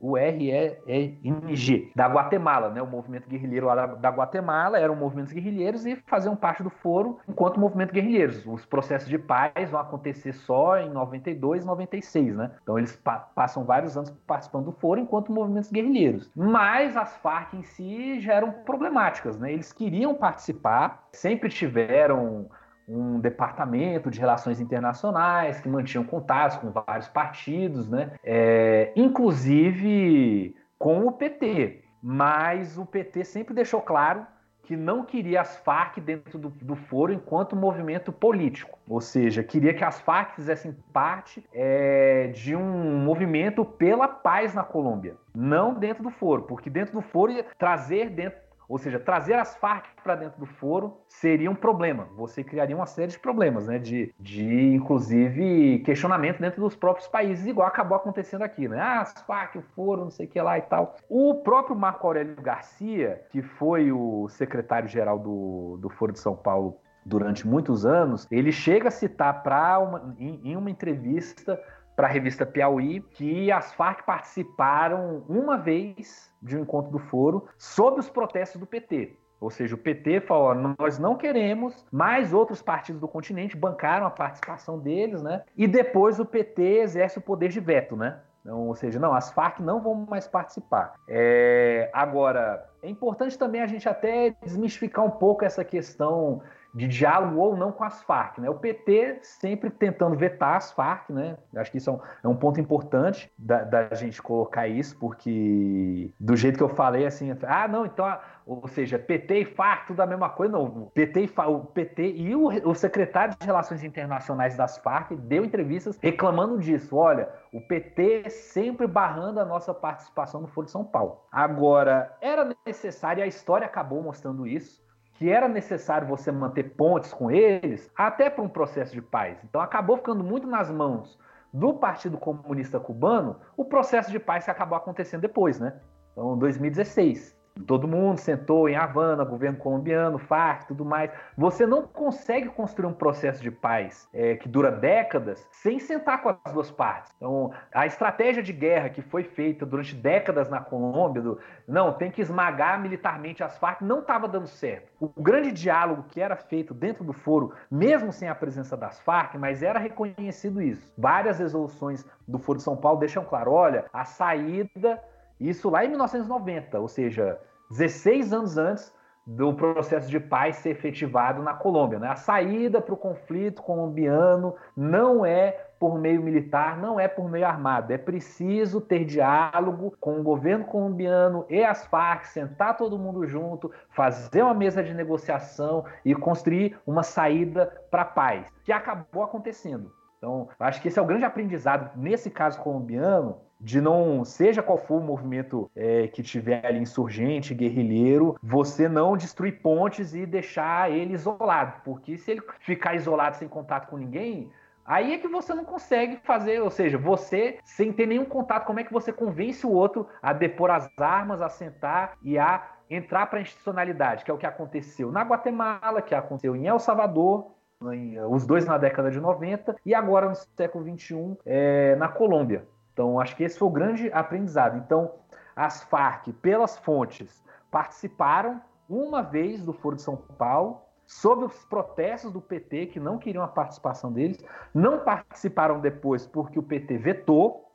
URNG da Guatemala, né? O movimento guerrilheiro da, da Guatemala eram movimentos guerrilheiros e faziam parte do foro enquanto movimento guerrilheiros. Os processos de paz vão acontecer só em 92 e 96, né? Então eles pa passam vários anos participando do foro enquanto quanto movimentos guerrilheiros. Mas as Farc em si já eram problemáticas, né? Eles queriam participar, sempre tiveram um departamento de relações internacionais que mantinham contatos com vários partidos, né? É, inclusive com o PT. Mas o PT sempre deixou claro que não queria as Farc dentro do, do, foro enquanto movimento político, ou seja, queria que as Farc fizessem parte é, de um movimento pela paz na Colômbia, não dentro do foro, porque dentro do foro ia trazer dentro ou seja, trazer as Farc para dentro do foro seria um problema. Você criaria uma série de problemas, né? De, de inclusive, questionamento dentro dos próprios países, igual acabou acontecendo aqui, né? Ah, as Farc, o foro, não sei o que lá e tal. O próprio Marco Aurélio Garcia, que foi o secretário-geral do, do Foro de São Paulo durante muitos anos, ele chega a citar para em, em uma entrevista para a revista Piauí que as Farc participaram uma vez de um encontro do foro sob os protestos do PT. Ou seja, o PT falou: nós não queremos, mais outros partidos do continente bancaram a participação deles, né? E depois o PT exerce o poder de veto, né? Então, ou seja, não, as Farc não vão mais participar. É, agora, é importante também a gente até desmistificar um pouco essa questão de diálogo ou não com as Farc. Né? O PT sempre tentando vetar as Farc, né? Acho que isso é um, é um ponto importante da, da, gente colocar isso, porque do jeito que eu falei, assim, ah, não, então, ou seja, PT e Farc, tudo a mesma coisa, não. PT e, o PT e o, o secretário de Relações Internacionais das Farc deu entrevistas reclamando disso. Olha, o PT sempre barrando a nossa participação no Foro de São Paulo. Agora, era necessário, a história acabou mostrando isso que era necessário você manter pontes com eles, até para um processo de paz. Então acabou ficando muito nas mãos do Partido Comunista Cubano o processo de paz que acabou acontecendo depois, né? Então, 2016. Todo mundo sentou em Havana, governo colombiano, FARC, tudo mais. Você não consegue construir um processo de paz é, que dura décadas sem sentar com as duas partes. Então, a estratégia de guerra que foi feita durante décadas na Colômbia, do, não, tem que esmagar militarmente as FARC, não estava dando certo. O grande diálogo que era feito dentro do foro, mesmo sem a presença das FARC, mas era reconhecido isso. Várias resoluções do Foro de São Paulo deixam claro: olha, a saída isso lá em 1990, ou seja, 16 anos antes do processo de paz ser efetivado na Colômbia. Né? A saída para o conflito colombiano não é por meio militar, não é por meio armado. É preciso ter diálogo com o governo colombiano e as Farc, sentar todo mundo junto, fazer uma mesa de negociação e construir uma saída para a paz, que acabou acontecendo. Então, acho que esse é o grande aprendizado nesse caso colombiano, de não, seja qual for o movimento é, que tiver ali insurgente, guerrilheiro, você não destruir pontes e deixar ele isolado, porque se ele ficar isolado sem contato com ninguém, Aí é que você não consegue fazer, ou seja, você, sem ter nenhum contato, como é que você convence o outro a depor as armas, a sentar e a entrar para a institucionalidade, que é o que aconteceu na Guatemala, que aconteceu em El Salvador, os dois na década de 90, e agora no século XXI é, na Colômbia. Então, acho que esse foi o grande aprendizado. Então, as Farc, pelas fontes, participaram uma vez do Foro de São Paulo, sob os protestos do PT, que não queriam a participação deles, não participaram depois porque o PT vetou,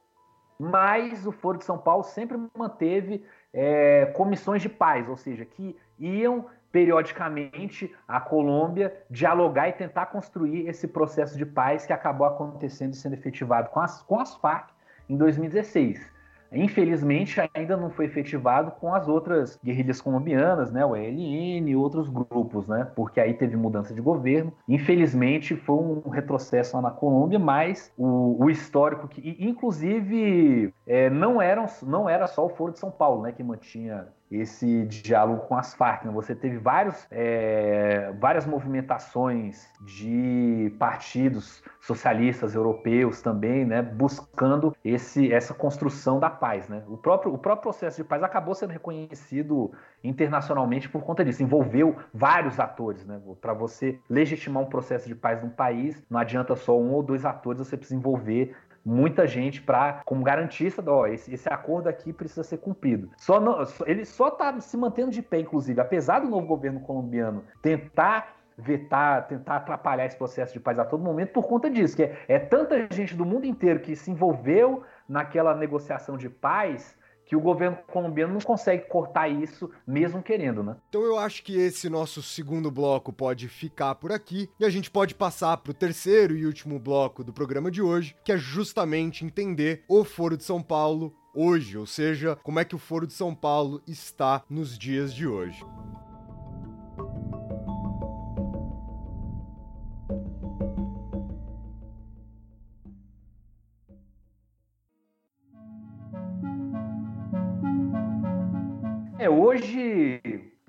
mas o Foro de São Paulo sempre manteve é, comissões de paz, ou seja, que iam periodicamente à Colômbia dialogar e tentar construir esse processo de paz que acabou acontecendo e sendo efetivado com as, com as Farc em 2016. Infelizmente, ainda não foi efetivado com as outras guerrilhas colombianas, né, o ELN e outros grupos, né, porque aí teve mudança de governo. Infelizmente, foi um retrocesso lá na Colômbia, mas o, o histórico que, inclusive, é, não, eram, não era só o Foro de São Paulo, né, que mantinha esse diálogo com as Farc. Né? Você teve vários, é, várias movimentações de partidos socialistas europeus também, né, buscando esse, essa construção da paz. Né? O, próprio, o próprio processo de paz acabou sendo reconhecido internacionalmente por conta disso. Envolveu vários atores. Né? Para você legitimar um processo de paz num país, não adianta só um ou dois atores, você precisa envolver muita gente para como garantista, ó, esse, esse, acordo aqui precisa ser cumprido. Só ele só está se mantendo de pé, inclusive, apesar do novo governo colombiano tentar vetar, tentar atrapalhar esse processo de paz a todo momento por conta disso, que é, é tanta gente do mundo inteiro que se envolveu naquela negociação de paz que o governo colombiano não consegue cortar isso, mesmo querendo, né? Então eu acho que esse nosso segundo bloco pode ficar por aqui e a gente pode passar para o terceiro e último bloco do programa de hoje, que é justamente entender o Foro de São Paulo hoje, ou seja, como é que o Foro de São Paulo está nos dias de hoje.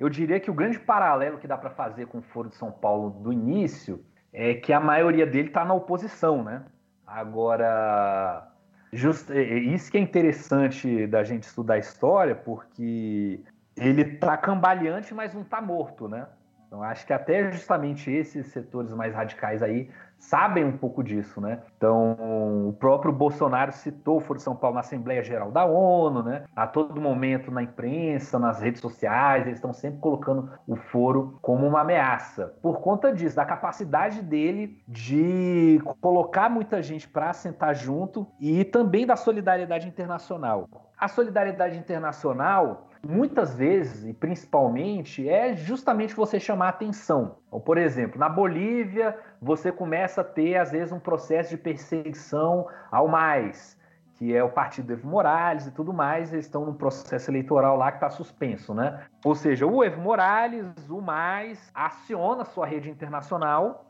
Eu diria que o grande paralelo que dá para fazer com o Foro de São Paulo do início é que a maioria dele está na oposição, né? Agora, just, isso que é interessante da gente estudar a história, porque ele tá cambaleante, mas não tá morto, né? Então acho que até justamente esses setores mais radicais aí sabem um pouco disso, né? Então, o próprio Bolsonaro citou o Foro de São Paulo na Assembleia Geral da ONU, né? A todo momento na imprensa, nas redes sociais, eles estão sempre colocando o Foro como uma ameaça. Por conta disso, da capacidade dele de colocar muita gente para sentar junto e também da solidariedade internacional. A solidariedade internacional muitas vezes, e principalmente, é justamente você chamar atenção. Então, por exemplo, na Bolívia, você começa a ter, às vezes, um processo de perseguição ao mais, que é o partido Evo Morales e tudo mais, eles estão num processo eleitoral lá que está suspenso, né? Ou seja, o Evo Morales, o mais, aciona sua rede internacional.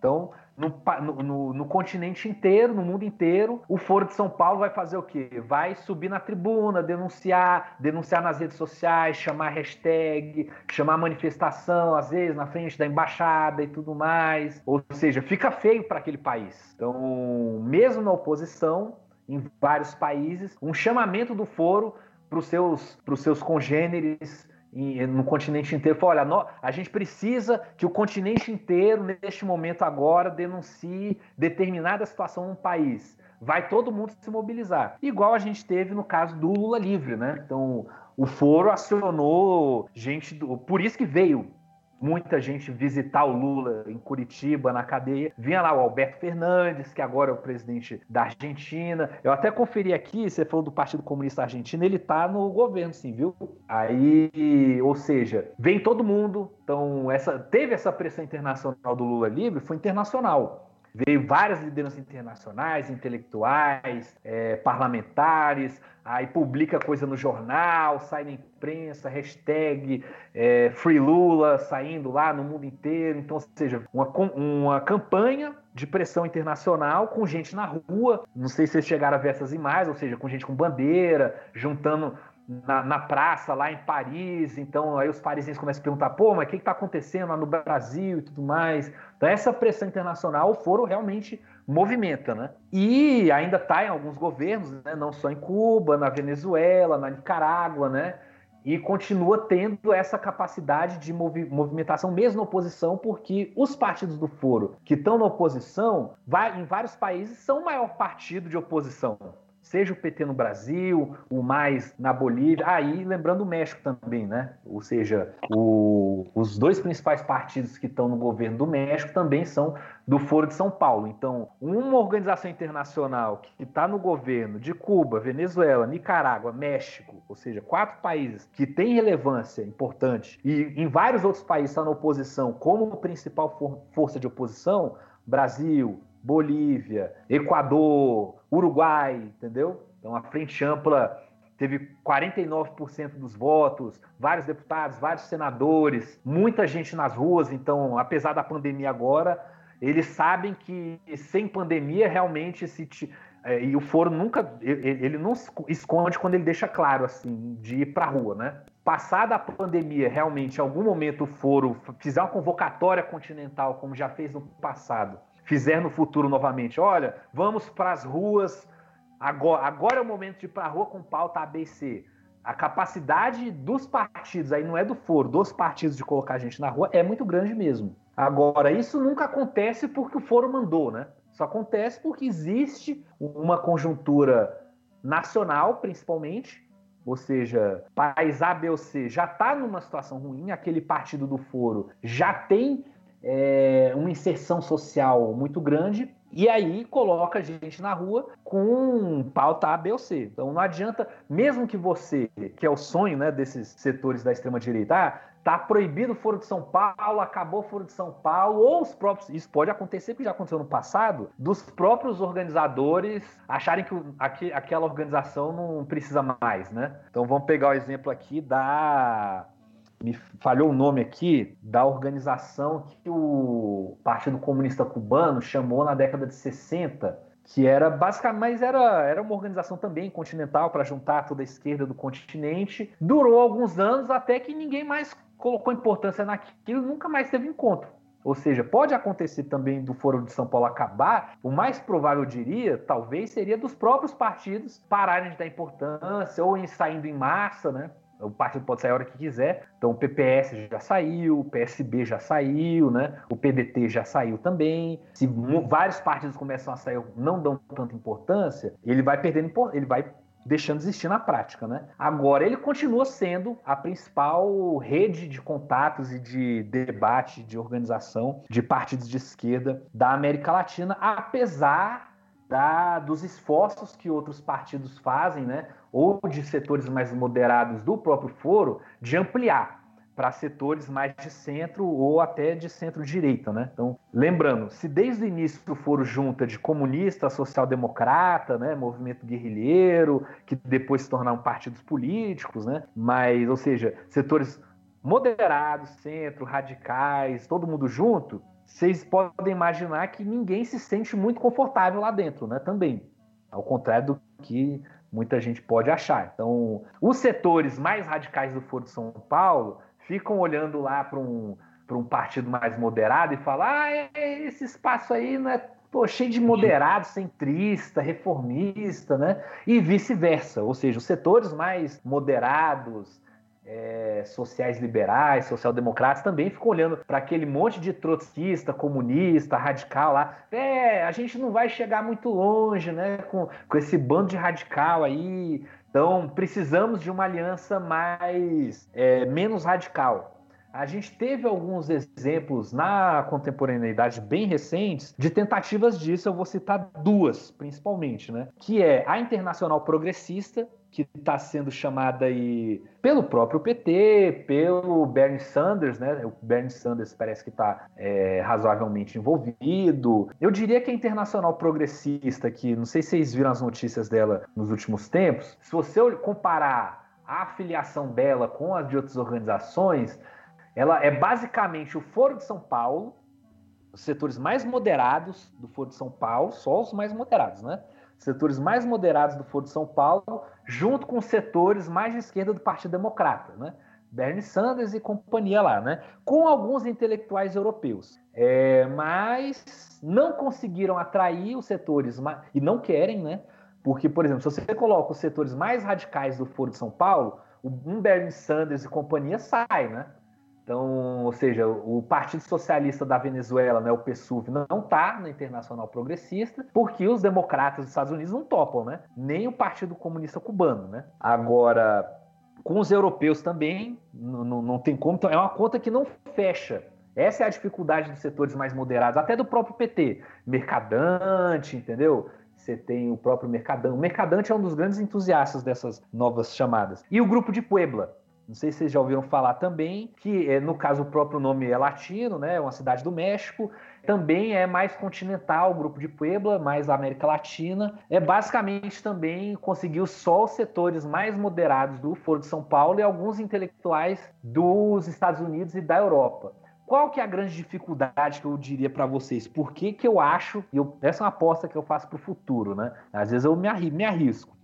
Então, no, no, no, continente inteiro, no mundo inteiro, o Foro de São Paulo vai fazer o quê? Vai subir na tribuna, denunciar, denunciar nas redes sociais, chamar hashtag, chamar manifestação, às vezes na frente da embaixada e tudo mais. Ou seja, fica feio para aquele país. Então, mesmo na oposição, em vários países, um chamamento do Foro para os seus, seus congêneres no continente inteiro, falou, olha, a gente precisa que o continente inteiro, neste momento agora, denuncie determinada situação num país. Vai todo mundo se mobilizar. Igual a gente teve no caso do Lula livre, né? Então, o foro acionou gente do... Por isso que veio muita gente visitar o Lula em Curitiba, na cadeia. Vinha lá o Alberto Fernandes, que agora é o presidente da Argentina. Eu até conferi aqui, você falou do Partido Comunista Argentino, ele tá no governo, sim, viu? Aí, ou seja, vem todo mundo. Então, essa teve essa pressão internacional do Lula livre, foi internacional. Veio várias lideranças internacionais, intelectuais, é, parlamentares, aí publica coisa no jornal, sai na imprensa, hashtag é, Free Lula saindo lá no mundo inteiro. Então, ou seja, uma, uma campanha de pressão internacional com gente na rua. Não sei se vocês chegaram a ver essas imagens, ou seja, com gente com bandeira, juntando na, na, praça lá em Paris. Então aí os parisienses começam a perguntar: pô, mas o que está acontecendo lá no Brasil e tudo mais? Então essa pressão internacional, foro realmente movimenta, né? E ainda está em alguns governos, né? não só em Cuba, na Venezuela, na Nicarágua, né? E continua tendo essa capacidade de movi movimentação, mesmo na oposição, porque os partidos do foro que estão na oposição, vai, em vários países, são o maior partido de oposição seja o PT no Brasil, o mais na Bolívia, aí ah, lembrando o México também, né? Ou seja, o, os dois principais partidos que estão no governo do México também são do Foro de São Paulo. Então, uma organização internacional que está no governo de Cuba, Venezuela, Nicarágua, México, ou seja, quatro países que têm relevância importante e em vários outros países está na oposição como principal for força de oposição, Brasil, Bolívia, Equador, Uruguai, entendeu? Então a frente ampla teve 49% dos votos, vários deputados, vários senadores, muita gente nas ruas. Então, apesar da pandemia agora, eles sabem que sem pandemia realmente se é, e o foro nunca ele, ele não esconde quando ele deixa claro assim de ir para a rua, né? Passada a pandemia, realmente, em algum momento o foro fizer uma convocatória continental, como já fez no passado, fizer no futuro novamente, olha, vamos para as ruas, agora, agora é o momento de ir para a rua com pauta ABC. A capacidade dos partidos, aí não é do foro, dos partidos de colocar a gente na rua é muito grande mesmo. Agora, isso nunca acontece porque o foro mandou, né? Isso acontece porque existe uma conjuntura nacional, principalmente, ou seja, país A, B ou C já está numa situação ruim, aquele partido do foro já tem é, uma inserção social muito grande e aí coloca a gente na rua com pauta A, B ou C. Então não adianta, mesmo que você, que é o sonho né, desses setores da extrema-direita, ah, tá proibido o Foro de São Paulo, acabou o Foro de São Paulo, ou os próprios. Isso pode acontecer, porque já aconteceu no passado, dos próprios organizadores acharem que aqu, aquela organização não precisa mais, né? Então vamos pegar o exemplo aqui da me falhou o nome aqui, da organização que o Partido Comunista Cubano chamou na década de 60, que era basicamente, mas era, era uma organização também continental para juntar toda a esquerda do continente. Durou alguns anos até que ninguém mais colocou importância naquilo, nunca mais teve encontro. Ou seja, pode acontecer também do Foro de São Paulo acabar. O mais provável, eu diria, talvez seria dos próprios partidos pararem de dar importância ou saindo em massa, né? O partido pode sair a hora que quiser. Então o PPS já saiu, o PSB já saiu, né? O PDT já saiu também. Se vários partidos começam a sair, não dão tanta importância, ele vai perdendo, ele vai deixando de existir na prática, né? Agora ele continua sendo a principal rede de contatos e de debate, de organização de partidos de esquerda da América Latina, apesar da, dos esforços que outros partidos fazem, né? ou de setores mais moderados do próprio foro, de ampliar para setores mais de centro ou até de centro-direita, né? Então, lembrando, se desde o início o foro junta de comunista, social-democrata, né, movimento guerrilheiro, que depois se tornaram partidos políticos, né? Mas, ou seja, setores moderados, centro, radicais, todo mundo junto, vocês podem imaginar que ninguém se sente muito confortável lá dentro, né? Também. Ao contrário do que muita gente pode achar. Então, os setores mais radicais do Foro de São Paulo ficam olhando lá para um, um partido mais moderado e falam: ah, é, esse espaço aí não é pô, cheio de moderado, centrista, reformista, né? E vice-versa. Ou seja, os setores mais moderados, é, sociais liberais, social-democratas também ficam olhando para aquele monte de trotskista, comunista, radical lá. É, a gente não vai chegar muito longe, né, com, com esse bando de radical aí. Então, precisamos de uma aliança mais é, menos radical. A gente teve alguns exemplos na contemporaneidade bem recentes de tentativas disso. Eu vou citar duas, principalmente, né? Que é a Internacional Progressista, que está sendo chamada aí pelo próprio PT, pelo Bernie Sanders, né? O Bernie Sanders parece que está é, razoavelmente envolvido. Eu diria que a Internacional Progressista, que não sei se vocês viram as notícias dela nos últimos tempos, se você comparar a afiliação dela com as de outras organizações, ela é basicamente o Foro de São Paulo, os setores mais moderados do Foro de São Paulo, só os mais moderados, né? Setores mais moderados do Foro de São Paulo, junto com os setores mais de esquerda do Partido Democrata, né? Bernie Sanders e companhia lá, né? Com alguns intelectuais europeus. É, mas não conseguiram atrair os setores, e não querem, né? Porque, por exemplo, se você coloca os setores mais radicais do Foro de São Paulo, um Bernie Sanders e companhia sai, né? Então, ou seja, o Partido Socialista da Venezuela, né, o PSUV, não está na Internacional Progressista, porque os democratas dos Estados Unidos não topam, né? Nem o Partido Comunista Cubano, né? Agora, com os europeus também, não, não, não tem como. Então, é uma conta que não fecha. Essa é a dificuldade dos setores mais moderados, até do próprio PT. Mercadante, entendeu? Você tem o próprio Mercadante. O Mercadante é um dos grandes entusiastas dessas novas chamadas. E o grupo de Puebla, não sei se vocês já ouviram falar também, que é, no caso o próprio nome é latino, né? É uma cidade do México. Também é mais continental, o grupo de Puebla, mais América Latina. É basicamente também conseguiu só os setores mais moderados do Foro de São Paulo e alguns intelectuais dos Estados Unidos e da Europa. Qual que é a grande dificuldade que eu diria para vocês? Por que, que eu acho, e essa é uma aposta que eu faço para o futuro, né? Às vezes eu me arrisco.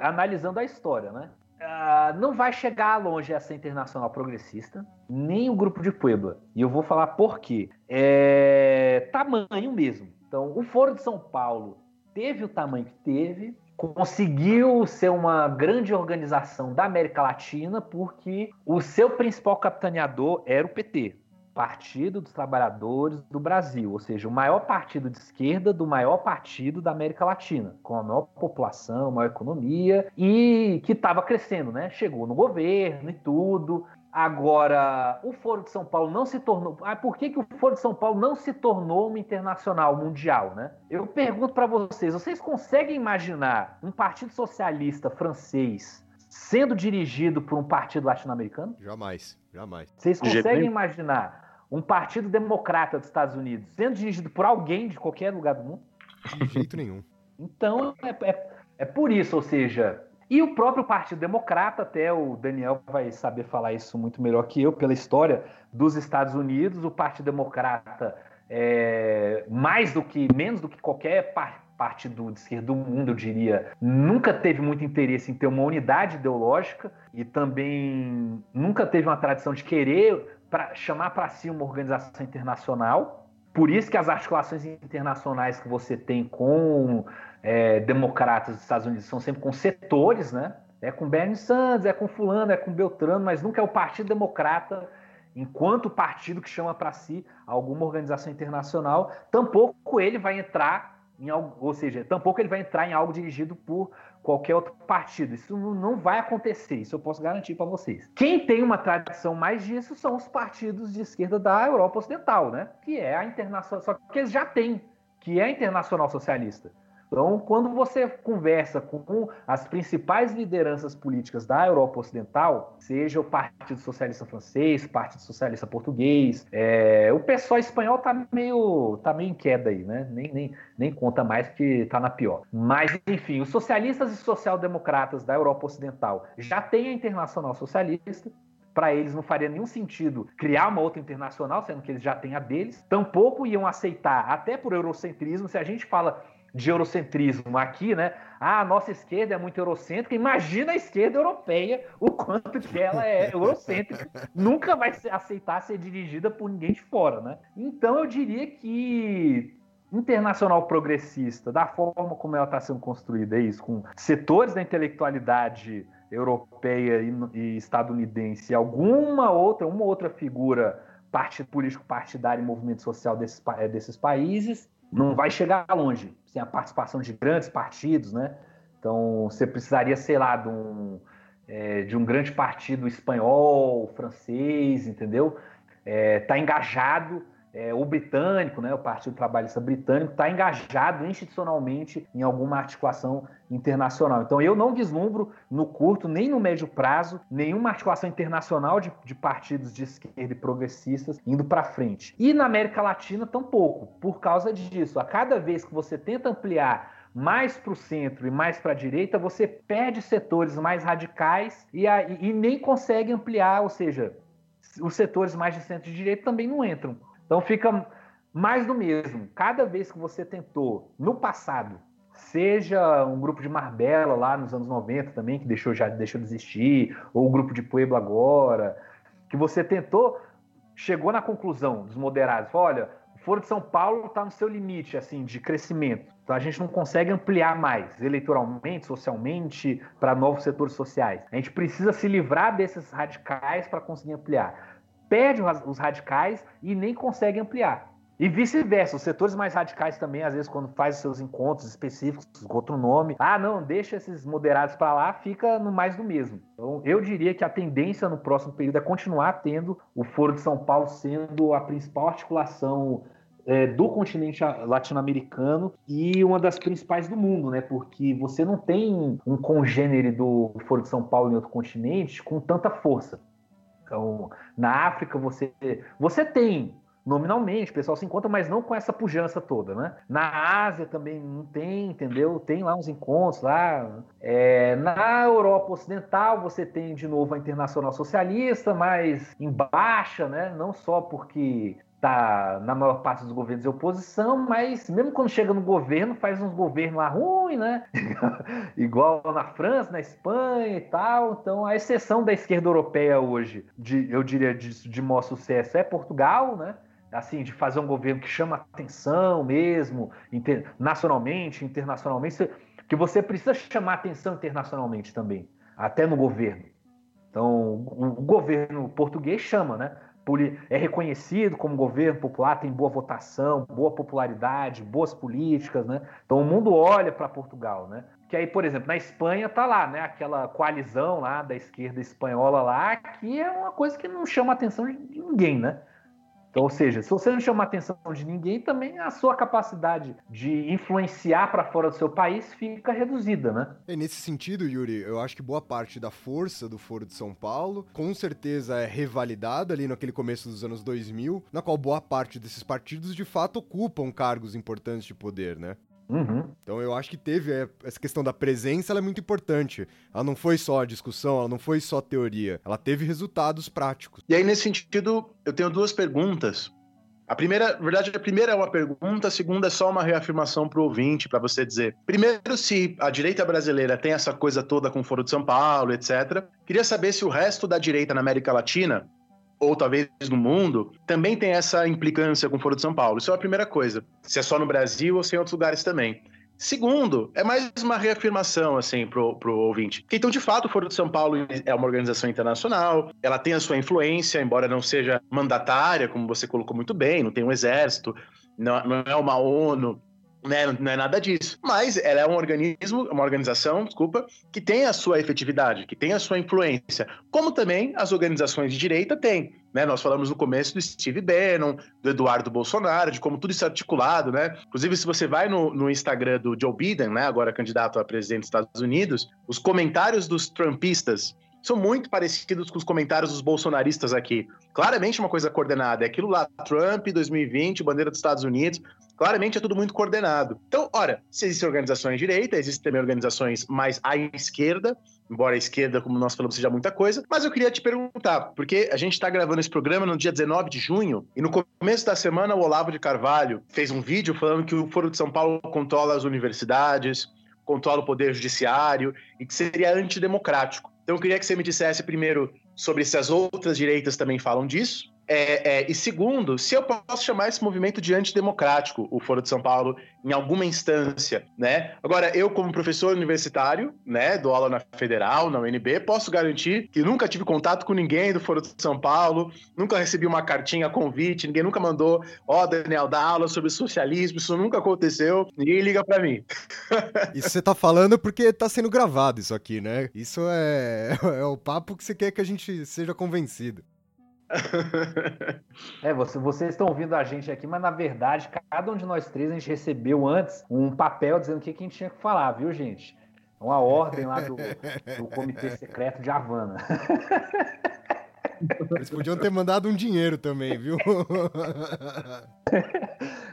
analisando a história, né? Uh, não vai chegar longe essa internacional progressista, nem o grupo de Puebla. E eu vou falar por quê. É tamanho mesmo. Então, o Foro de São Paulo teve o tamanho que teve, conseguiu ser uma grande organização da América Latina porque o seu principal capitaneador era o PT. Partido dos Trabalhadores do Brasil, ou seja, o maior partido de esquerda do maior partido da América Latina, com a maior população, maior economia e que estava crescendo, né? Chegou no governo e tudo. Agora, o Foro de São Paulo não se tornou. Ah, por que, que o Foro de São Paulo não se tornou uma internacional mundial, né? Eu pergunto para vocês: vocês conseguem imaginar um partido socialista francês sendo dirigido por um partido latino-americano? Jamais, jamais. Vocês conseguem imaginar um partido democrata dos Estados Unidos sendo dirigido por alguém de qualquer lugar do mundo? De jeito nenhum. Então, é, é, é por isso, ou seja, e o próprio Partido Democrata, até o Daniel vai saber falar isso muito melhor que eu, pela história dos Estados Unidos, o Partido Democrata, é, mais do que, menos do que qualquer partido de esquerda do mundo, eu diria, nunca teve muito interesse em ter uma unidade ideológica e também nunca teve uma tradição de querer para chamar para si uma organização internacional. Por isso que as articulações internacionais que você tem com é, democratas dos Estados Unidos são sempre com setores, né? É com Bernie Sanders, é com fulano, é com Beltrano, mas nunca é o Partido Democrata enquanto partido que chama para si alguma organização internacional. Tampouco ele vai entrar em algo, ou seja, tampouco ele vai entrar em algo dirigido por qualquer outro partido. Isso não vai acontecer, isso eu posso garantir para vocês. Quem tem uma tradição mais disso são os partidos de esquerda da Europa Ocidental, né? Que é a internacional, só que eles já têm, que é a Internacional Socialista. Então, quando você conversa com as principais lideranças políticas da Europa Ocidental, seja o Partido Socialista Francês, o Partido Socialista Português, é, o pessoal espanhol tá meio, tá meio em queda aí, né? Nem, nem, nem conta mais que tá na pior. Mas, enfim, os socialistas e social-democratas da Europa Ocidental já têm a Internacional Socialista, para eles não faria nenhum sentido criar uma outra internacional, sendo que eles já têm a deles. Tampouco iam aceitar, até por eurocentrismo, se a gente fala de eurocentrismo aqui, né? Ah, a nossa esquerda é muito eurocêntrica. Imagina a esquerda europeia, o quanto que ela é eurocêntrica. Nunca vai aceitar ser dirigida por ninguém de fora, né? Então eu diria que internacional progressista, da forma como ela está sendo construída, é isso, com setores da intelectualidade europeia e, e estadunidense, e alguma outra, uma outra figura partido político partidário e movimento social desses, desses países, não vai chegar longe sem a participação de grandes partidos, né? Então, você precisaria, sei lá, de um, é, de um grande partido espanhol, francês, entendeu? Está é, engajado é, o britânico, né, o Partido Trabalhista Britânico, está engajado institucionalmente em alguma articulação internacional. Então, eu não vislumbro no curto nem no médio prazo nenhuma articulação internacional de, de partidos de esquerda e progressistas indo para frente. E na América Latina, tampouco, por causa disso. A cada vez que você tenta ampliar mais para o centro e mais para a direita, você perde setores mais radicais e, a, e, nem consegue ampliar, ou seja, os setores mais de centro e direita também não entram. Então fica mais do mesmo. Cada vez que você tentou, no passado, seja um grupo de Marbella lá nos anos 90 também, que deixou, já deixou de existir, ou o grupo de Pueblo agora, que você tentou, chegou na conclusão dos moderados, olha, o Foro de São Paulo está no seu limite assim de crescimento. Então a gente não consegue ampliar mais eleitoralmente, socialmente, para novos setores sociais. A gente precisa se livrar desses radicais para conseguir ampliar. Perde os radicais e nem consegue ampliar. E vice-versa, os setores mais radicais também, às vezes, quando faz os seus encontros específicos com outro nome, ah, não, deixa esses moderados para lá, fica no mais do mesmo. Então, eu diria que a tendência no próximo período é continuar tendo o Foro de São Paulo sendo a principal articulação é, do continente latino-americano e uma das principais do mundo, né? Porque você não tem um congênere do Foro de São Paulo em outro continente com tanta força. Então, na África você você tem nominalmente, o pessoal se encontra, mas não com essa pujança toda, né? Na Ásia também não tem, entendeu? Tem lá uns encontros lá. É, na Europa Ocidental você tem de novo a Internacional Socialista, mas em baixa, né? Não só porque tá na maior parte dos governos de oposição, mas mesmo quando chega no governo, faz uns governos lá ruins, né? Igual na França, na Espanha e tal. Então, a exceção da esquerda europeia hoje, de, eu diria, de, de maior sucesso é Portugal, né? assim, de fazer um governo que chama atenção mesmo, inter, nacionalmente, internacionalmente, que você precisa chamar atenção internacionalmente também, até no governo. Então, o, governo português chama, né? É reconhecido como governo popular, tem boa votação, boa popularidade, boas políticas, né? Então o mundo olha para Portugal, né? Que aí, por exemplo, na Espanha tá lá, né? Aquela coalizão lá da esquerda espanhola lá, que é uma coisa que não chama a atenção de ninguém, né? Então, ou seja, se você não chama a atenção de ninguém, também a sua capacidade de influenciar para fora do seu país fica reduzida, né? É, nesse sentido, Yuri, eu acho que boa parte da força do Foro de São Paulo, com certeza é revalidada ali naquele começo dos anos 2000, na qual boa parte desses partidos de fato ocupam cargos importantes de poder, né? Uhum. Então eu acho que teve é, essa questão da presença, ela é muito importante. Ela não foi só discussão, ela não foi só teoria, ela teve resultados práticos. E aí nesse sentido, eu tenho duas perguntas. A primeira, na verdade, a primeira é uma pergunta, a segunda é só uma reafirmação para o ouvinte, para você dizer. Primeiro, se a direita brasileira tem essa coisa toda com o Foro de São Paulo, etc. Queria saber se o resto da direita na América Latina ou talvez no mundo, também tem essa implicância com o Foro de São Paulo. Isso é a primeira coisa. Se é só no Brasil ou se é em outros lugares também. Segundo, é mais uma reafirmação, assim, pro, pro ouvinte. Então, de fato, o Foro de São Paulo é uma organização internacional, ela tem a sua influência, embora não seja mandatária, como você colocou muito bem, não tem um exército, não, não é uma ONU, né? Não é nada disso. Mas ela é um organismo, uma organização, desculpa, que tem a sua efetividade, que tem a sua influência. Como também as organizações de direita têm. Né? Nós falamos no começo do Steve Bannon, do Eduardo Bolsonaro, de como tudo isso é articulado, né? Inclusive, se você vai no, no Instagram do Joe Biden, né? Agora candidato a presidente dos Estados Unidos, os comentários dos trumpistas são muito parecidos com os comentários dos bolsonaristas aqui. Claramente uma coisa coordenada. É aquilo lá, Trump, 2020, bandeira dos Estados Unidos. Claramente é tudo muito coordenado. Então, ora, se existem organizações de direita, existem também organizações mais à esquerda, embora a esquerda, como nós falamos, seja muita coisa. Mas eu queria te perguntar, porque a gente está gravando esse programa no dia 19 de junho, e no começo da semana o Olavo de Carvalho fez um vídeo falando que o Foro de São Paulo controla as universidades, controla o poder judiciário e que seria antidemocrático. Então eu queria que você me dissesse primeiro sobre se as outras direitas também falam disso, é, é, e segundo, se eu posso chamar esse movimento de antidemocrático, o Foro de São Paulo, em alguma instância, né? Agora, eu como professor universitário, né, dou aula na Federal, na UNB, posso garantir que nunca tive contato com ninguém do Foro de São Paulo, nunca recebi uma cartinha convite, ninguém nunca mandou, ó, oh, Daniel, dá aula sobre socialismo, isso nunca aconteceu, ninguém liga para mim. Isso você tá falando porque tá sendo gravado isso aqui, né? Isso é, é o papo que você quer que a gente seja convencido. É, você, vocês estão ouvindo a gente aqui, mas na verdade, cada um de nós três a gente recebeu antes um papel dizendo o que, que a gente tinha que falar, viu, gente? Uma ordem lá do, do Comitê Secreto de Havana. Eles podiam ter mandado um dinheiro também, viu?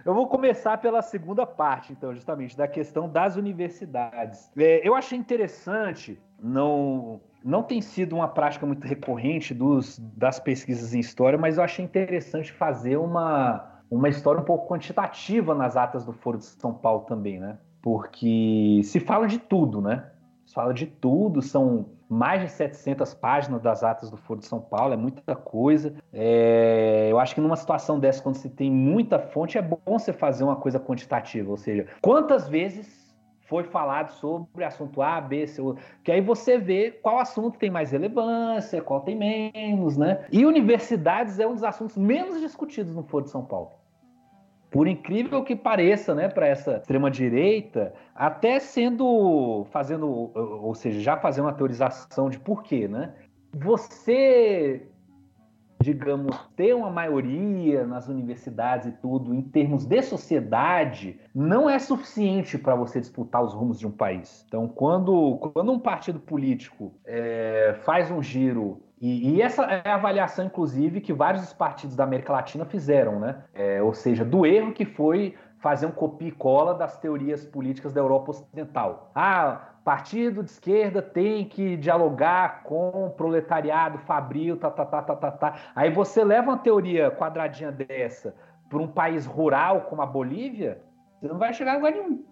Eu vou começar pela segunda parte, então, justamente, da questão das universidades. É, eu achei interessante, não, não tem sido uma prática muito recorrente dos, das pesquisas em história, mas eu achei interessante fazer uma, uma história um pouco quantitativa nas atas do Foro de São Paulo também, né? Porque se fala de tudo, né? Se fala de tudo, são mais de 700 páginas das atas do Foro de São Paulo, é muita coisa. É, eu acho que numa situação dessa, quando você tem muita fonte, é bom você fazer uma coisa quantitativa, ou seja, quantas vezes foi falado sobre assunto A, B, C, que aí você vê qual assunto tem mais relevância, qual tem menos, né? E universidades é um dos assuntos menos discutidos no Foro de São Paulo por incrível que pareça, né, para essa extrema direita, até sendo fazendo, ou seja, já fazendo uma teorização de porquê, né? Você, digamos, ter uma maioria nas universidades e tudo em termos de sociedade não é suficiente para você disputar os rumos de um país. Então, quando, quando um partido político é, faz um giro e, e, essa é a avaliação, inclusive, que vários partidos da América Latina fizeram, né? É, ou seja, do erro que foi fazer um copia e cola das teorias políticas da Europa Ocidental. Ah, partido de esquerda tem que dialogar com o proletariado fabril, tá, tá, tá, tá, tá, tá. Aí você leva uma teoria quadradinha dessa para um país rural como a Bolívia, você não vai chegar a lugar nenhum.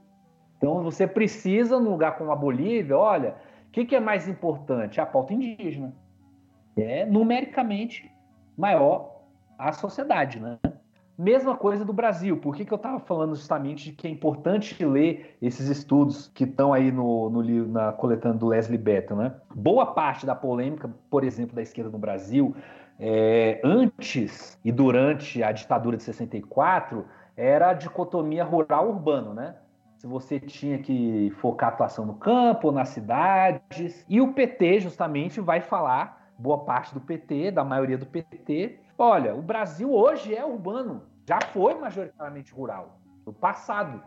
Então você precisa, num lugar como a Bolívia, olha, o que, que é mais importante? A pauta indígena é numericamente maior a sociedade, né? Mesma coisa do Brasil. Por que, que eu estava falando justamente de que é importante ler esses estudos que estão aí no, no na coletânea do Leslie Betton, né? Boa parte da polêmica, por exemplo, da esquerda no Brasil, é, antes e durante a ditadura de 64, era a dicotomia rural-urbano, né? Se você tinha que focar a atuação no campo, nas cidades. E o PT, justamente, vai falar boa parte do PT, da maioria do PT. Olha, o Brasil hoje é urbano, já foi majoritariamente rural. No passado,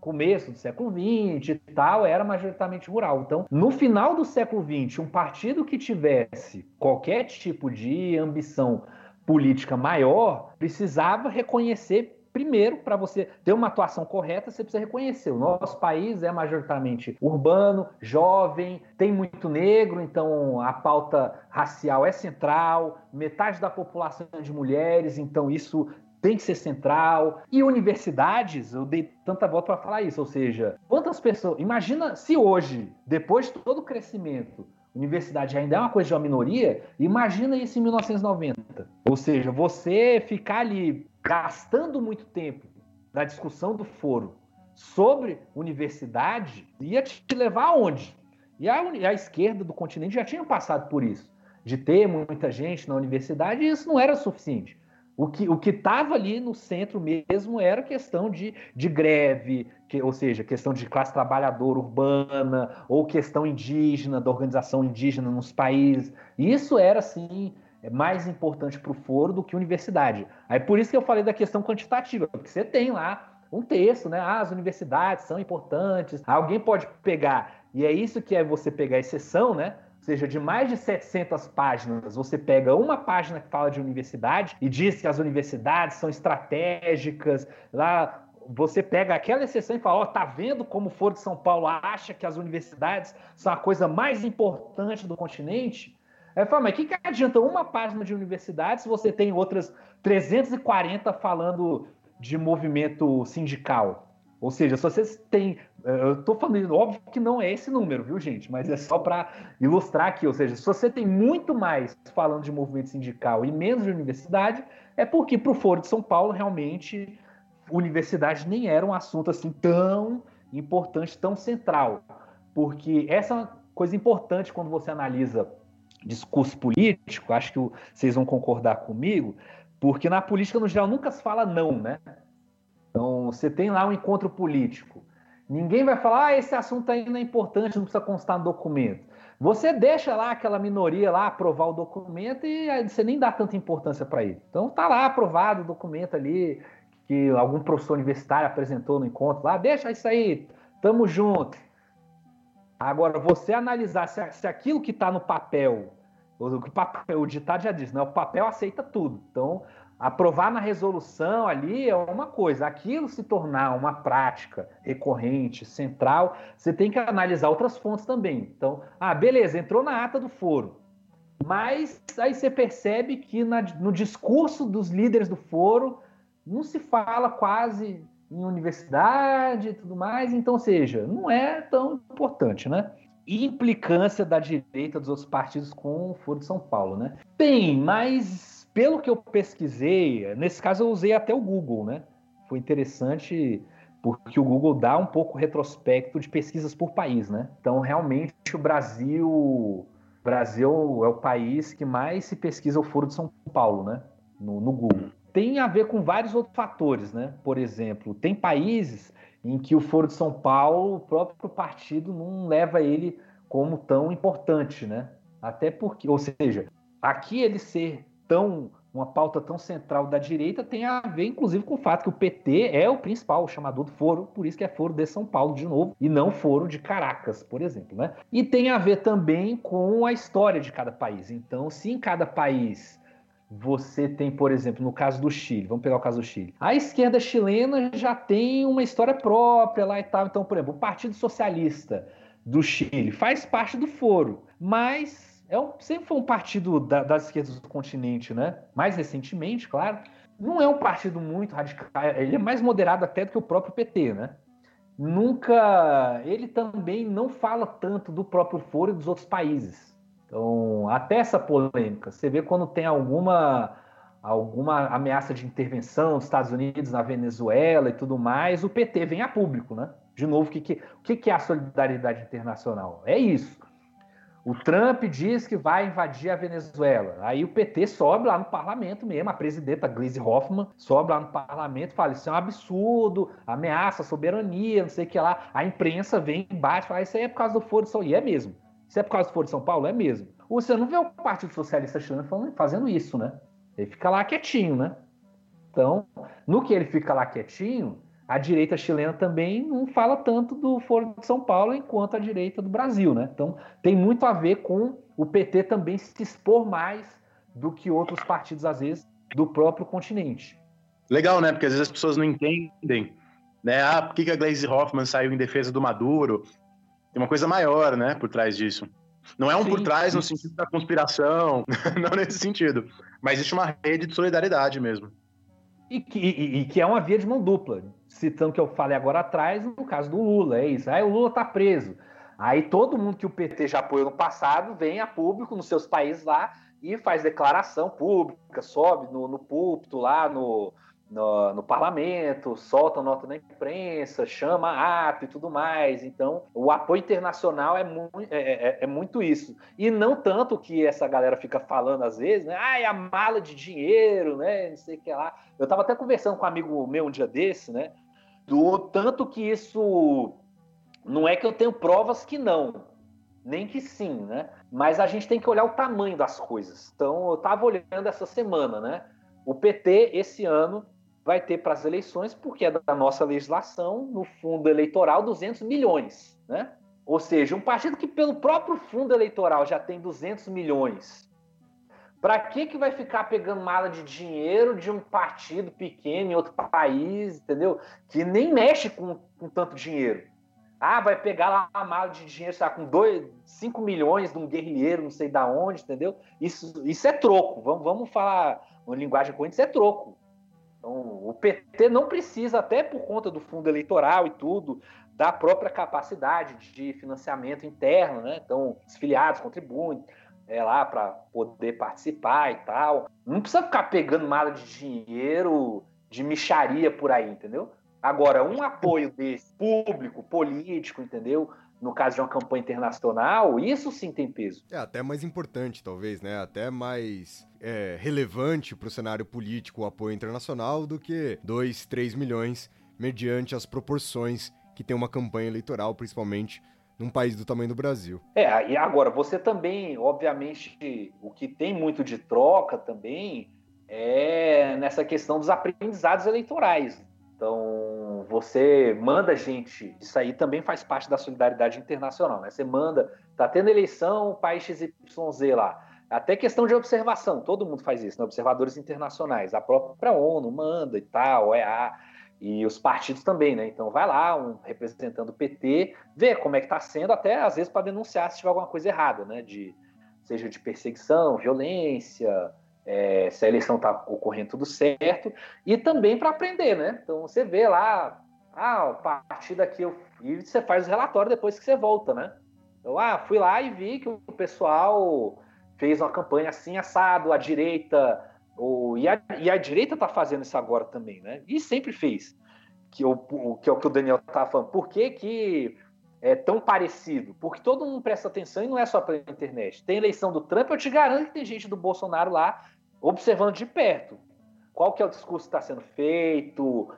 começo do século XX e tal, era majoritariamente rural. Então, no final do século XX, um partido que tivesse qualquer tipo de ambição política maior precisava reconhecer primeiro, para você ter uma atuação correta, você precisa reconhecer. O nosso país é majoritariamente urbano, jovem, tem muito negro, então a pauta racial é central, metade da população é de mulheres, então isso tem que ser central. E universidades, eu dei tanta volta para falar isso, ou seja, quantas pessoas. Imagina se hoje, depois de todo o crescimento, universidade ainda é uma coisa de uma minoria, imagina isso em 1990. Ou seja, você ficar ali gastando muito tempo na discussão do foro sobre universidade ia te levar aonde? E a, a esquerda do continente já tinha passado por isso, de ter muita gente na universidade, e isso não era suficiente. O que o estava ali no centro mesmo era questão de, de greve, que, ou seja, questão de classe trabalhadora urbana, ou questão indígena, da organização indígena nos países. Isso era, assim, mais importante para o foro do que universidade. Aí por isso que eu falei da questão quantitativa, porque você tem lá um texto, né? Ah, as universidades são importantes. Alguém pode pegar, e é isso que é você pegar exceção, né? Seja, de mais de 700 páginas, você pega uma página que fala de universidade e diz que as universidades são estratégicas. Lá você pega aquela exceção e fala: Ó, oh, tá vendo como o Foro de São Paulo acha que as universidades são a coisa mais importante do continente? Aí fala, mas o que, que adianta uma página de universidade se você tem outras 340 falando de movimento sindical? Ou seja, se vocês têm. Eh, eu estou falando, óbvio que não é esse número, viu, gente? Mas é só para ilustrar aqui. Ou seja, se você tem muito mais falando de movimento sindical e menos de universidade, é porque para o Foro de São Paulo, realmente, universidade nem era um assunto assim tão importante, tão central. Porque essa é coisa importante quando você analisa discurso político, acho que vocês vão concordar comigo, porque na política, no geral, nunca se fala não, né? Então, você tem lá um encontro político. Ninguém vai falar, ah, esse assunto ainda é importante, não precisa constar no documento. Você deixa lá aquela minoria lá aprovar o documento e você nem dá tanta importância para ele. Então tá lá aprovado o documento ali que algum professor universitário apresentou no encontro lá, deixa isso aí, tamo junto. Agora, você analisar se, se aquilo que está no papel, o, papel, o ditado já diz, né? o papel aceita tudo. Então, aprovar na resolução ali é uma coisa, aquilo se tornar uma prática recorrente, central, você tem que analisar outras fontes também. Então, ah, beleza, entrou na ata do foro, mas aí você percebe que na, no discurso dos líderes do foro não se fala quase em universidade e tudo mais, então, ou seja, não é tão importante, né? Implicância da direita dos outros partidos com o Foro de São Paulo, né? Tem, mas pelo que eu pesquisei, nesse caso eu usei até o Google, né? Foi interessante porque o Google dá um pouco retrospecto de pesquisas por país, né? Então, realmente, o Brasil, Brasil é o país que mais se pesquisa o Foro de São Paulo, né? No, no Google tem a ver com vários outros fatores, né? Por exemplo, tem países em que o Foro de São Paulo, o próprio partido não leva ele como tão importante, né? Até porque, ou seja, aqui ele ser tão uma pauta tão central da direita tem a ver, inclusive, com o fato que o PT é o principal chamador do foro, por isso que é foro de São Paulo de novo, e não foro de Caracas, por exemplo. Né? E tem a ver também com a história de cada país. Então, se em cada país você tem, por exemplo, no caso do Chile, vamos pegar o caso do Chile. A esquerda chilena já tem uma história própria lá e tal. Então, por exemplo, o Partido Socialista do Chile faz parte do foro, mas é um, sempre foi um partido da, das esquerdas do continente, né? Mais recentemente, claro. Não é um partido muito radical, ele é mais moderado até do que o próprio PT, né? Nunca. Ele também não fala tanto do próprio foro e dos outros países. Então, até essa polêmica, você vê quando tem alguma alguma ameaça de intervenção dos Estados Unidos na Venezuela e tudo mais, o PT vem a público, né? De novo, o que, que, o que é a solidariedade internacional? É isso. O Trump diz que vai invadir a Venezuela. Aí o PT sobe lá no parlamento mesmo, a presidenta Gleisi Hoffmann sobe lá no parlamento e fala: Isso é um absurdo, ameaça soberania, não sei o que lá. A imprensa vem embaixo e fala: Isso aí é por causa do Foro de São E é mesmo. Se é por causa do Foro de São Paulo, é mesmo. Você não vê o Partido Socialista chileno fazendo isso, né? Ele fica lá quietinho, né? Então, no que ele fica lá quietinho, a direita chilena também não fala tanto do Foro de São Paulo enquanto a direita do Brasil, né? Então, tem muito a ver com o PT também se expor mais do que outros partidos, às vezes, do próprio continente. Legal, né? Porque às vezes as pessoas não entendem, né? Ah, por que a Glaze Hoffman saiu em defesa do Maduro? Tem uma coisa maior, né, por trás disso. Não é um sim, por trás sim. no sentido da conspiração, não nesse sentido. Mas existe uma rede de solidariedade mesmo. E que, e, e que, é uma via de mão dupla. Citando o que eu falei agora atrás, no caso do Lula, é isso. Aí o Lula tá preso. Aí todo mundo que o PT já apoiou no passado vem a público nos seus países lá e faz declaração pública, sobe no, no púlpito lá no, no, no, parlamento, solta nota na imprensa, chama ato e tudo mais. Então, o apoio internacional é, mu é, é, é, muito isso. E não tanto que essa galera fica falando às vezes, né? Ai, a mala de dinheiro, né? Não sei o que lá. Eu estava até conversando com um amigo meu um dia desse, né? Do tanto que isso. Não é que eu tenho provas que não, nem que sim, né? Mas a gente tem que olhar o tamanho das coisas. Então, eu estava olhando essa semana, né? O PT, esse ano, vai ter para as eleições, porque é da nossa legislação, no fundo eleitoral, 200 milhões. Né? Ou seja, um partido que, pelo próprio fundo eleitoral, já tem 200 milhões. Para que, que vai ficar pegando mala de dinheiro de um partido pequeno em outro país, entendeu? Que nem mexe com, com tanto dinheiro. Ah, vai pegar lá uma mala de dinheiro, sabe, com 5 milhões de um guerrilheiro, não sei da onde, entendeu? Isso, isso é troco. Vamos, vamos falar uma linguagem corrente, isso é troco. Então, o PT não precisa, até por conta do fundo eleitoral e tudo, da própria capacidade de financiamento interno, né? Então, os filiados contribuem é, lá para poder participar e tal. Não precisa ficar pegando mala de dinheiro de micharia por aí, entendeu? Agora, um apoio desse público, político, entendeu? No caso de uma campanha internacional, isso sim tem peso. É até mais importante, talvez, né? Até mais é, relevante para o cenário político o apoio internacional do que 2, 3 milhões, mediante as proporções que tem uma campanha eleitoral, principalmente num país do tamanho do Brasil. É, e agora, você também, obviamente, o que tem muito de troca também é nessa questão dos aprendizados eleitorais. Então, você manda gente, isso aí também faz parte da solidariedade internacional, né? Você manda, tá tendo eleição, país XYZ lá. Até questão de observação, todo mundo faz isso, né? observadores internacionais, a própria ONU manda e tal, OEA, e os partidos também, né? Então vai lá, um representando o PT, vê como é que está sendo, até às vezes para denunciar se tiver alguma coisa errada, né? De, seja de perseguição, violência, é, se a eleição está ocorrendo tudo certo, e também para aprender, né? Então você vê lá, ah, o partido aqui, eu, e você faz o relatório depois que você volta, né? Então, ah, fui lá e vi que o pessoal fez uma campanha assim, assado, a direita o, e, a, e a direita está fazendo isso agora também, né? E sempre fez. Que, o, que é o que o Daniel estava falando. Por que, que é tão parecido? Porque todo mundo presta atenção e não é só pela internet. Tem eleição do Trump, eu te garanto que tem gente do Bolsonaro lá observando de perto. Qual que é o discurso que está sendo feito,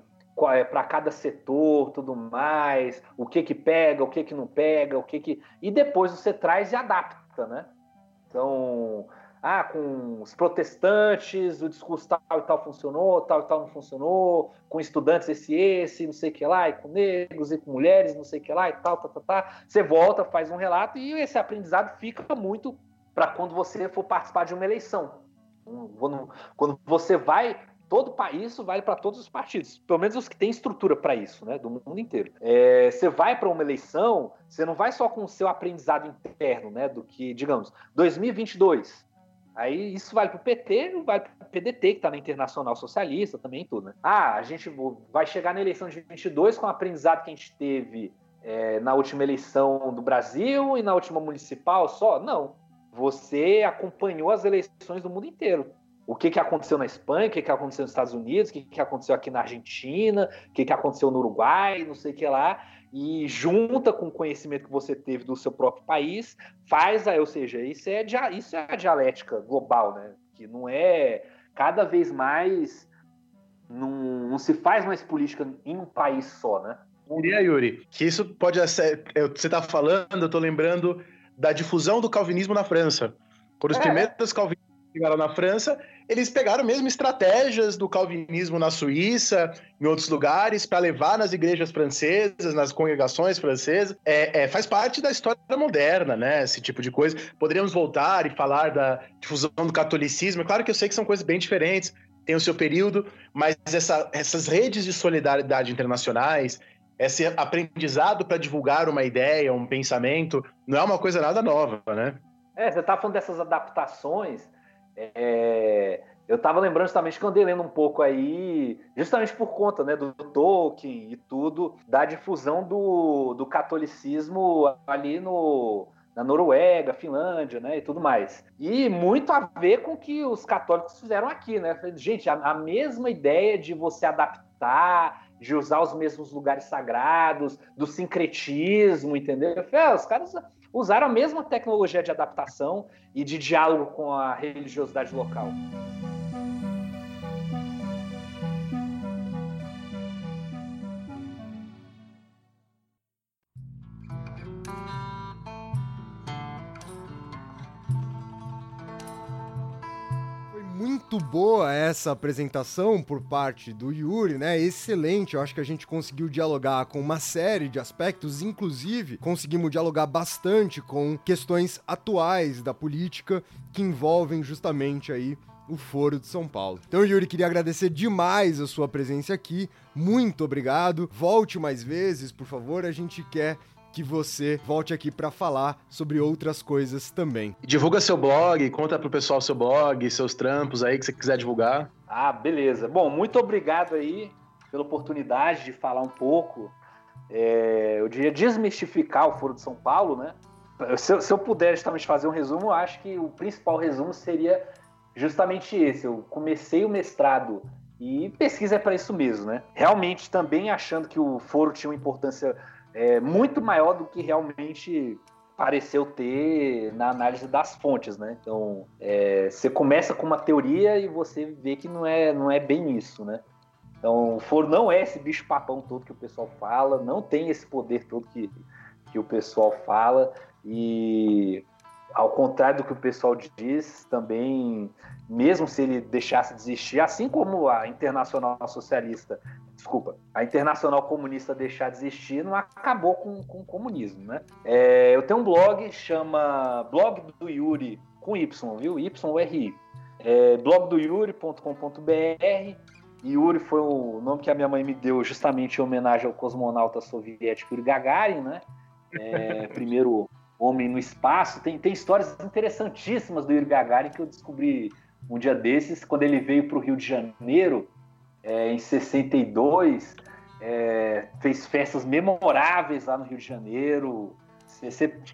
é para cada setor, tudo mais, o que que pega, o que que não pega, o que que... E depois você traz e adapta, né? Então, ah, com os protestantes, o discurso tal e tal funcionou, tal e tal não funcionou, com estudantes esse esse, não sei o que lá, e com negros e com mulheres, não sei o que lá e tal, tal, tal, tal. Você volta, faz um relato e esse aprendizado fica muito para quando você for participar de uma eleição. Quando, você vai todo isso vale para todos os partidos, pelo menos os que têm estrutura para isso, né, do mundo inteiro. É, você vai para uma eleição, você não vai só com o seu aprendizado interno, né, do que, digamos, 2022. Aí isso vale para o PT, vale para o PDT, que está na Internacional Socialista também, tudo, né? Ah, a gente vai chegar na eleição de 22 com o aprendizado que a gente teve é, na última eleição do Brasil e na última municipal só? Não. Você acompanhou as eleições do mundo inteiro. O que, que aconteceu na Espanha, o que, que aconteceu nos Estados Unidos, o que, que aconteceu aqui na Argentina, o que, que aconteceu no Uruguai, não sei o que lá e junta com o conhecimento que você teve do seu próprio país, faz, ou seja, isso é, isso é a dialética global, né? Que não é cada vez mais não, não se faz mais política em um país só, né? Aí, Yuri, que isso pode ser. Você está falando, eu estou lembrando da difusão do calvinismo na França. Quando os é. primeiros calvinistas chegaram na França, eles pegaram mesmo estratégias do calvinismo na Suíça, em outros lugares, para levar nas igrejas francesas, nas congregações francesas. É, é, faz parte da história moderna, né? Esse tipo de coisa. Poderíamos voltar e falar da difusão do catolicismo. É claro que eu sei que são coisas bem diferentes, tem o seu período, mas essa, essas redes de solidariedade internacionais, esse aprendizado para divulgar uma ideia, um pensamento, não é uma coisa nada nova, né? É, você está falando dessas adaptações é, eu estava lembrando justamente que eu andei lendo um pouco aí, justamente por conta né, do Tolkien e tudo, da difusão do, do catolicismo ali no, na Noruega, Finlândia, né, e tudo mais. E muito a ver com o que os católicos fizeram aqui, né? Gente, a, a mesma ideia de você adaptar, de usar os mesmos lugares sagrados, do sincretismo, entendeu? Eu falei, ah, os caras usaram a mesma tecnologia de adaptação e de diálogo com a religiosidade local. Muito boa essa apresentação por parte do Yuri, né? Excelente. Eu acho que a gente conseguiu dialogar com uma série de aspectos, inclusive conseguimos dialogar bastante com questões atuais da política que envolvem justamente aí o Foro de São Paulo. Então, Yuri, queria agradecer demais a sua presença aqui. Muito obrigado. Volte mais vezes, por favor. A gente quer que você volte aqui para falar sobre outras coisas também. Divulga seu blog, conta pro pessoal seu blog, seus trampos aí que você quiser divulgar. Ah, beleza. Bom, muito obrigado aí pela oportunidade de falar um pouco. É, eu diria desmistificar o Foro de São Paulo, né? Se, se eu puder justamente fazer um resumo, eu acho que o principal resumo seria justamente esse. Eu comecei o mestrado e pesquisa é para isso mesmo, né? Realmente também achando que o foro tinha uma importância é, muito maior do que realmente pareceu ter na análise das fontes, né? Então, é, você começa com uma teoria e você vê que não é, não é bem isso, né? Então, o foro não é esse bicho papão todo que o pessoal fala, não tem esse poder todo que, que o pessoal fala e ao contrário do que o pessoal diz, também, mesmo se ele deixasse de existir, assim como a Internacional Socialista, desculpa, a Internacional Comunista deixar de existir, não acabou com, com o comunismo, né? É, eu tenho um blog, chama Blog do Yuri, com Y, viu? Y-U-R-I. É, blogdoyuri.com.br Yuri foi o nome que a minha mãe me deu justamente em homenagem ao cosmonauta soviético Yuri Gagarin, né? É, primeiro homem no espaço. Tem, tem histórias interessantíssimas do Yuri Gagarin que eu descobri um dia desses, quando ele veio para o Rio de Janeiro, é, em 62, é, fez festas memoráveis lá no Rio de Janeiro.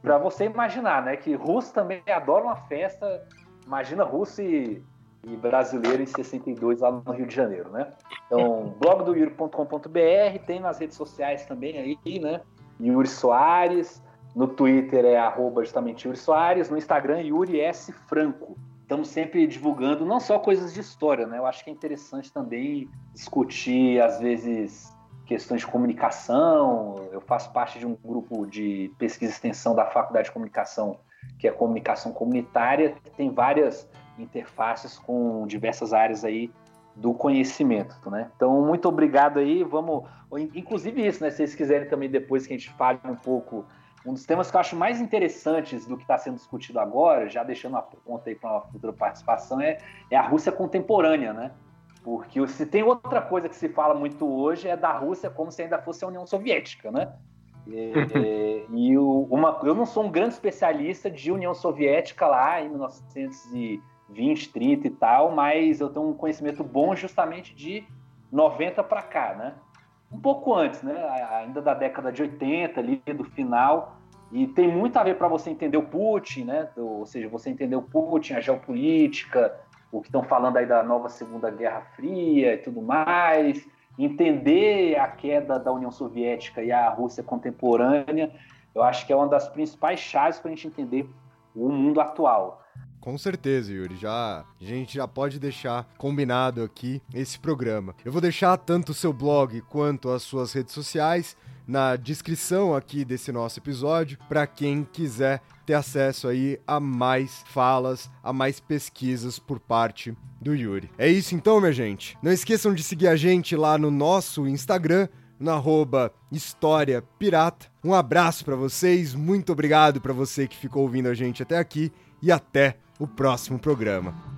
Para você imaginar, né? Que russo também adora uma festa. Imagina russo e, e brasileiro em 62 lá no Rio de Janeiro, né? Então, blog do Yuri.com.br, tem nas redes sociais também aí, né? Yuri Soares. No Twitter é arroba justamente Yuri Soares, no Instagram Yuri S. Franco. Estamos sempre divulgando não só coisas de história, né? Eu acho que é interessante também discutir, às vezes, questões de comunicação. Eu faço parte de um grupo de pesquisa e extensão da Faculdade de Comunicação, que é comunicação comunitária, que tem várias interfaces com diversas áreas aí do conhecimento, né? Então, muito obrigado aí. Vamos, inclusive isso, né? Se vocês quiserem também depois que a gente fale um pouco um dos temas que eu acho mais interessantes do que está sendo discutido agora, já deixando a ponta aí para uma futura participação, é, é a Rússia contemporânea, né? Porque se tem outra coisa que se fala muito hoje é da Rússia como se ainda fosse a União Soviética, né? E, e o, uma, eu não sou um grande especialista de União Soviética lá em 1920, 30 e tal, mas eu tenho um conhecimento bom justamente de 90 para cá, né? Um pouco antes, né? Ainda da década de 80 ali, do final, e tem muito a ver para você entender o Putin, né? Ou seja, você entender o Putin, a geopolítica, o que estão falando aí da nova Segunda Guerra Fria e tudo mais, entender a queda da União Soviética e a Rússia contemporânea, eu acho que é uma das principais chaves para a gente entender o mundo atual. Com certeza, Yuri. Já, a gente já pode deixar combinado aqui esse programa. Eu vou deixar tanto o seu blog quanto as suas redes sociais na descrição aqui desse nosso episódio para quem quiser ter acesso aí a mais falas, a mais pesquisas por parte do Yuri. É isso então, minha gente. Não esqueçam de seguir a gente lá no nosso Instagram, no arroba História Pirata. Um abraço para vocês, muito obrigado para você que ficou ouvindo a gente até aqui e até o próximo programa.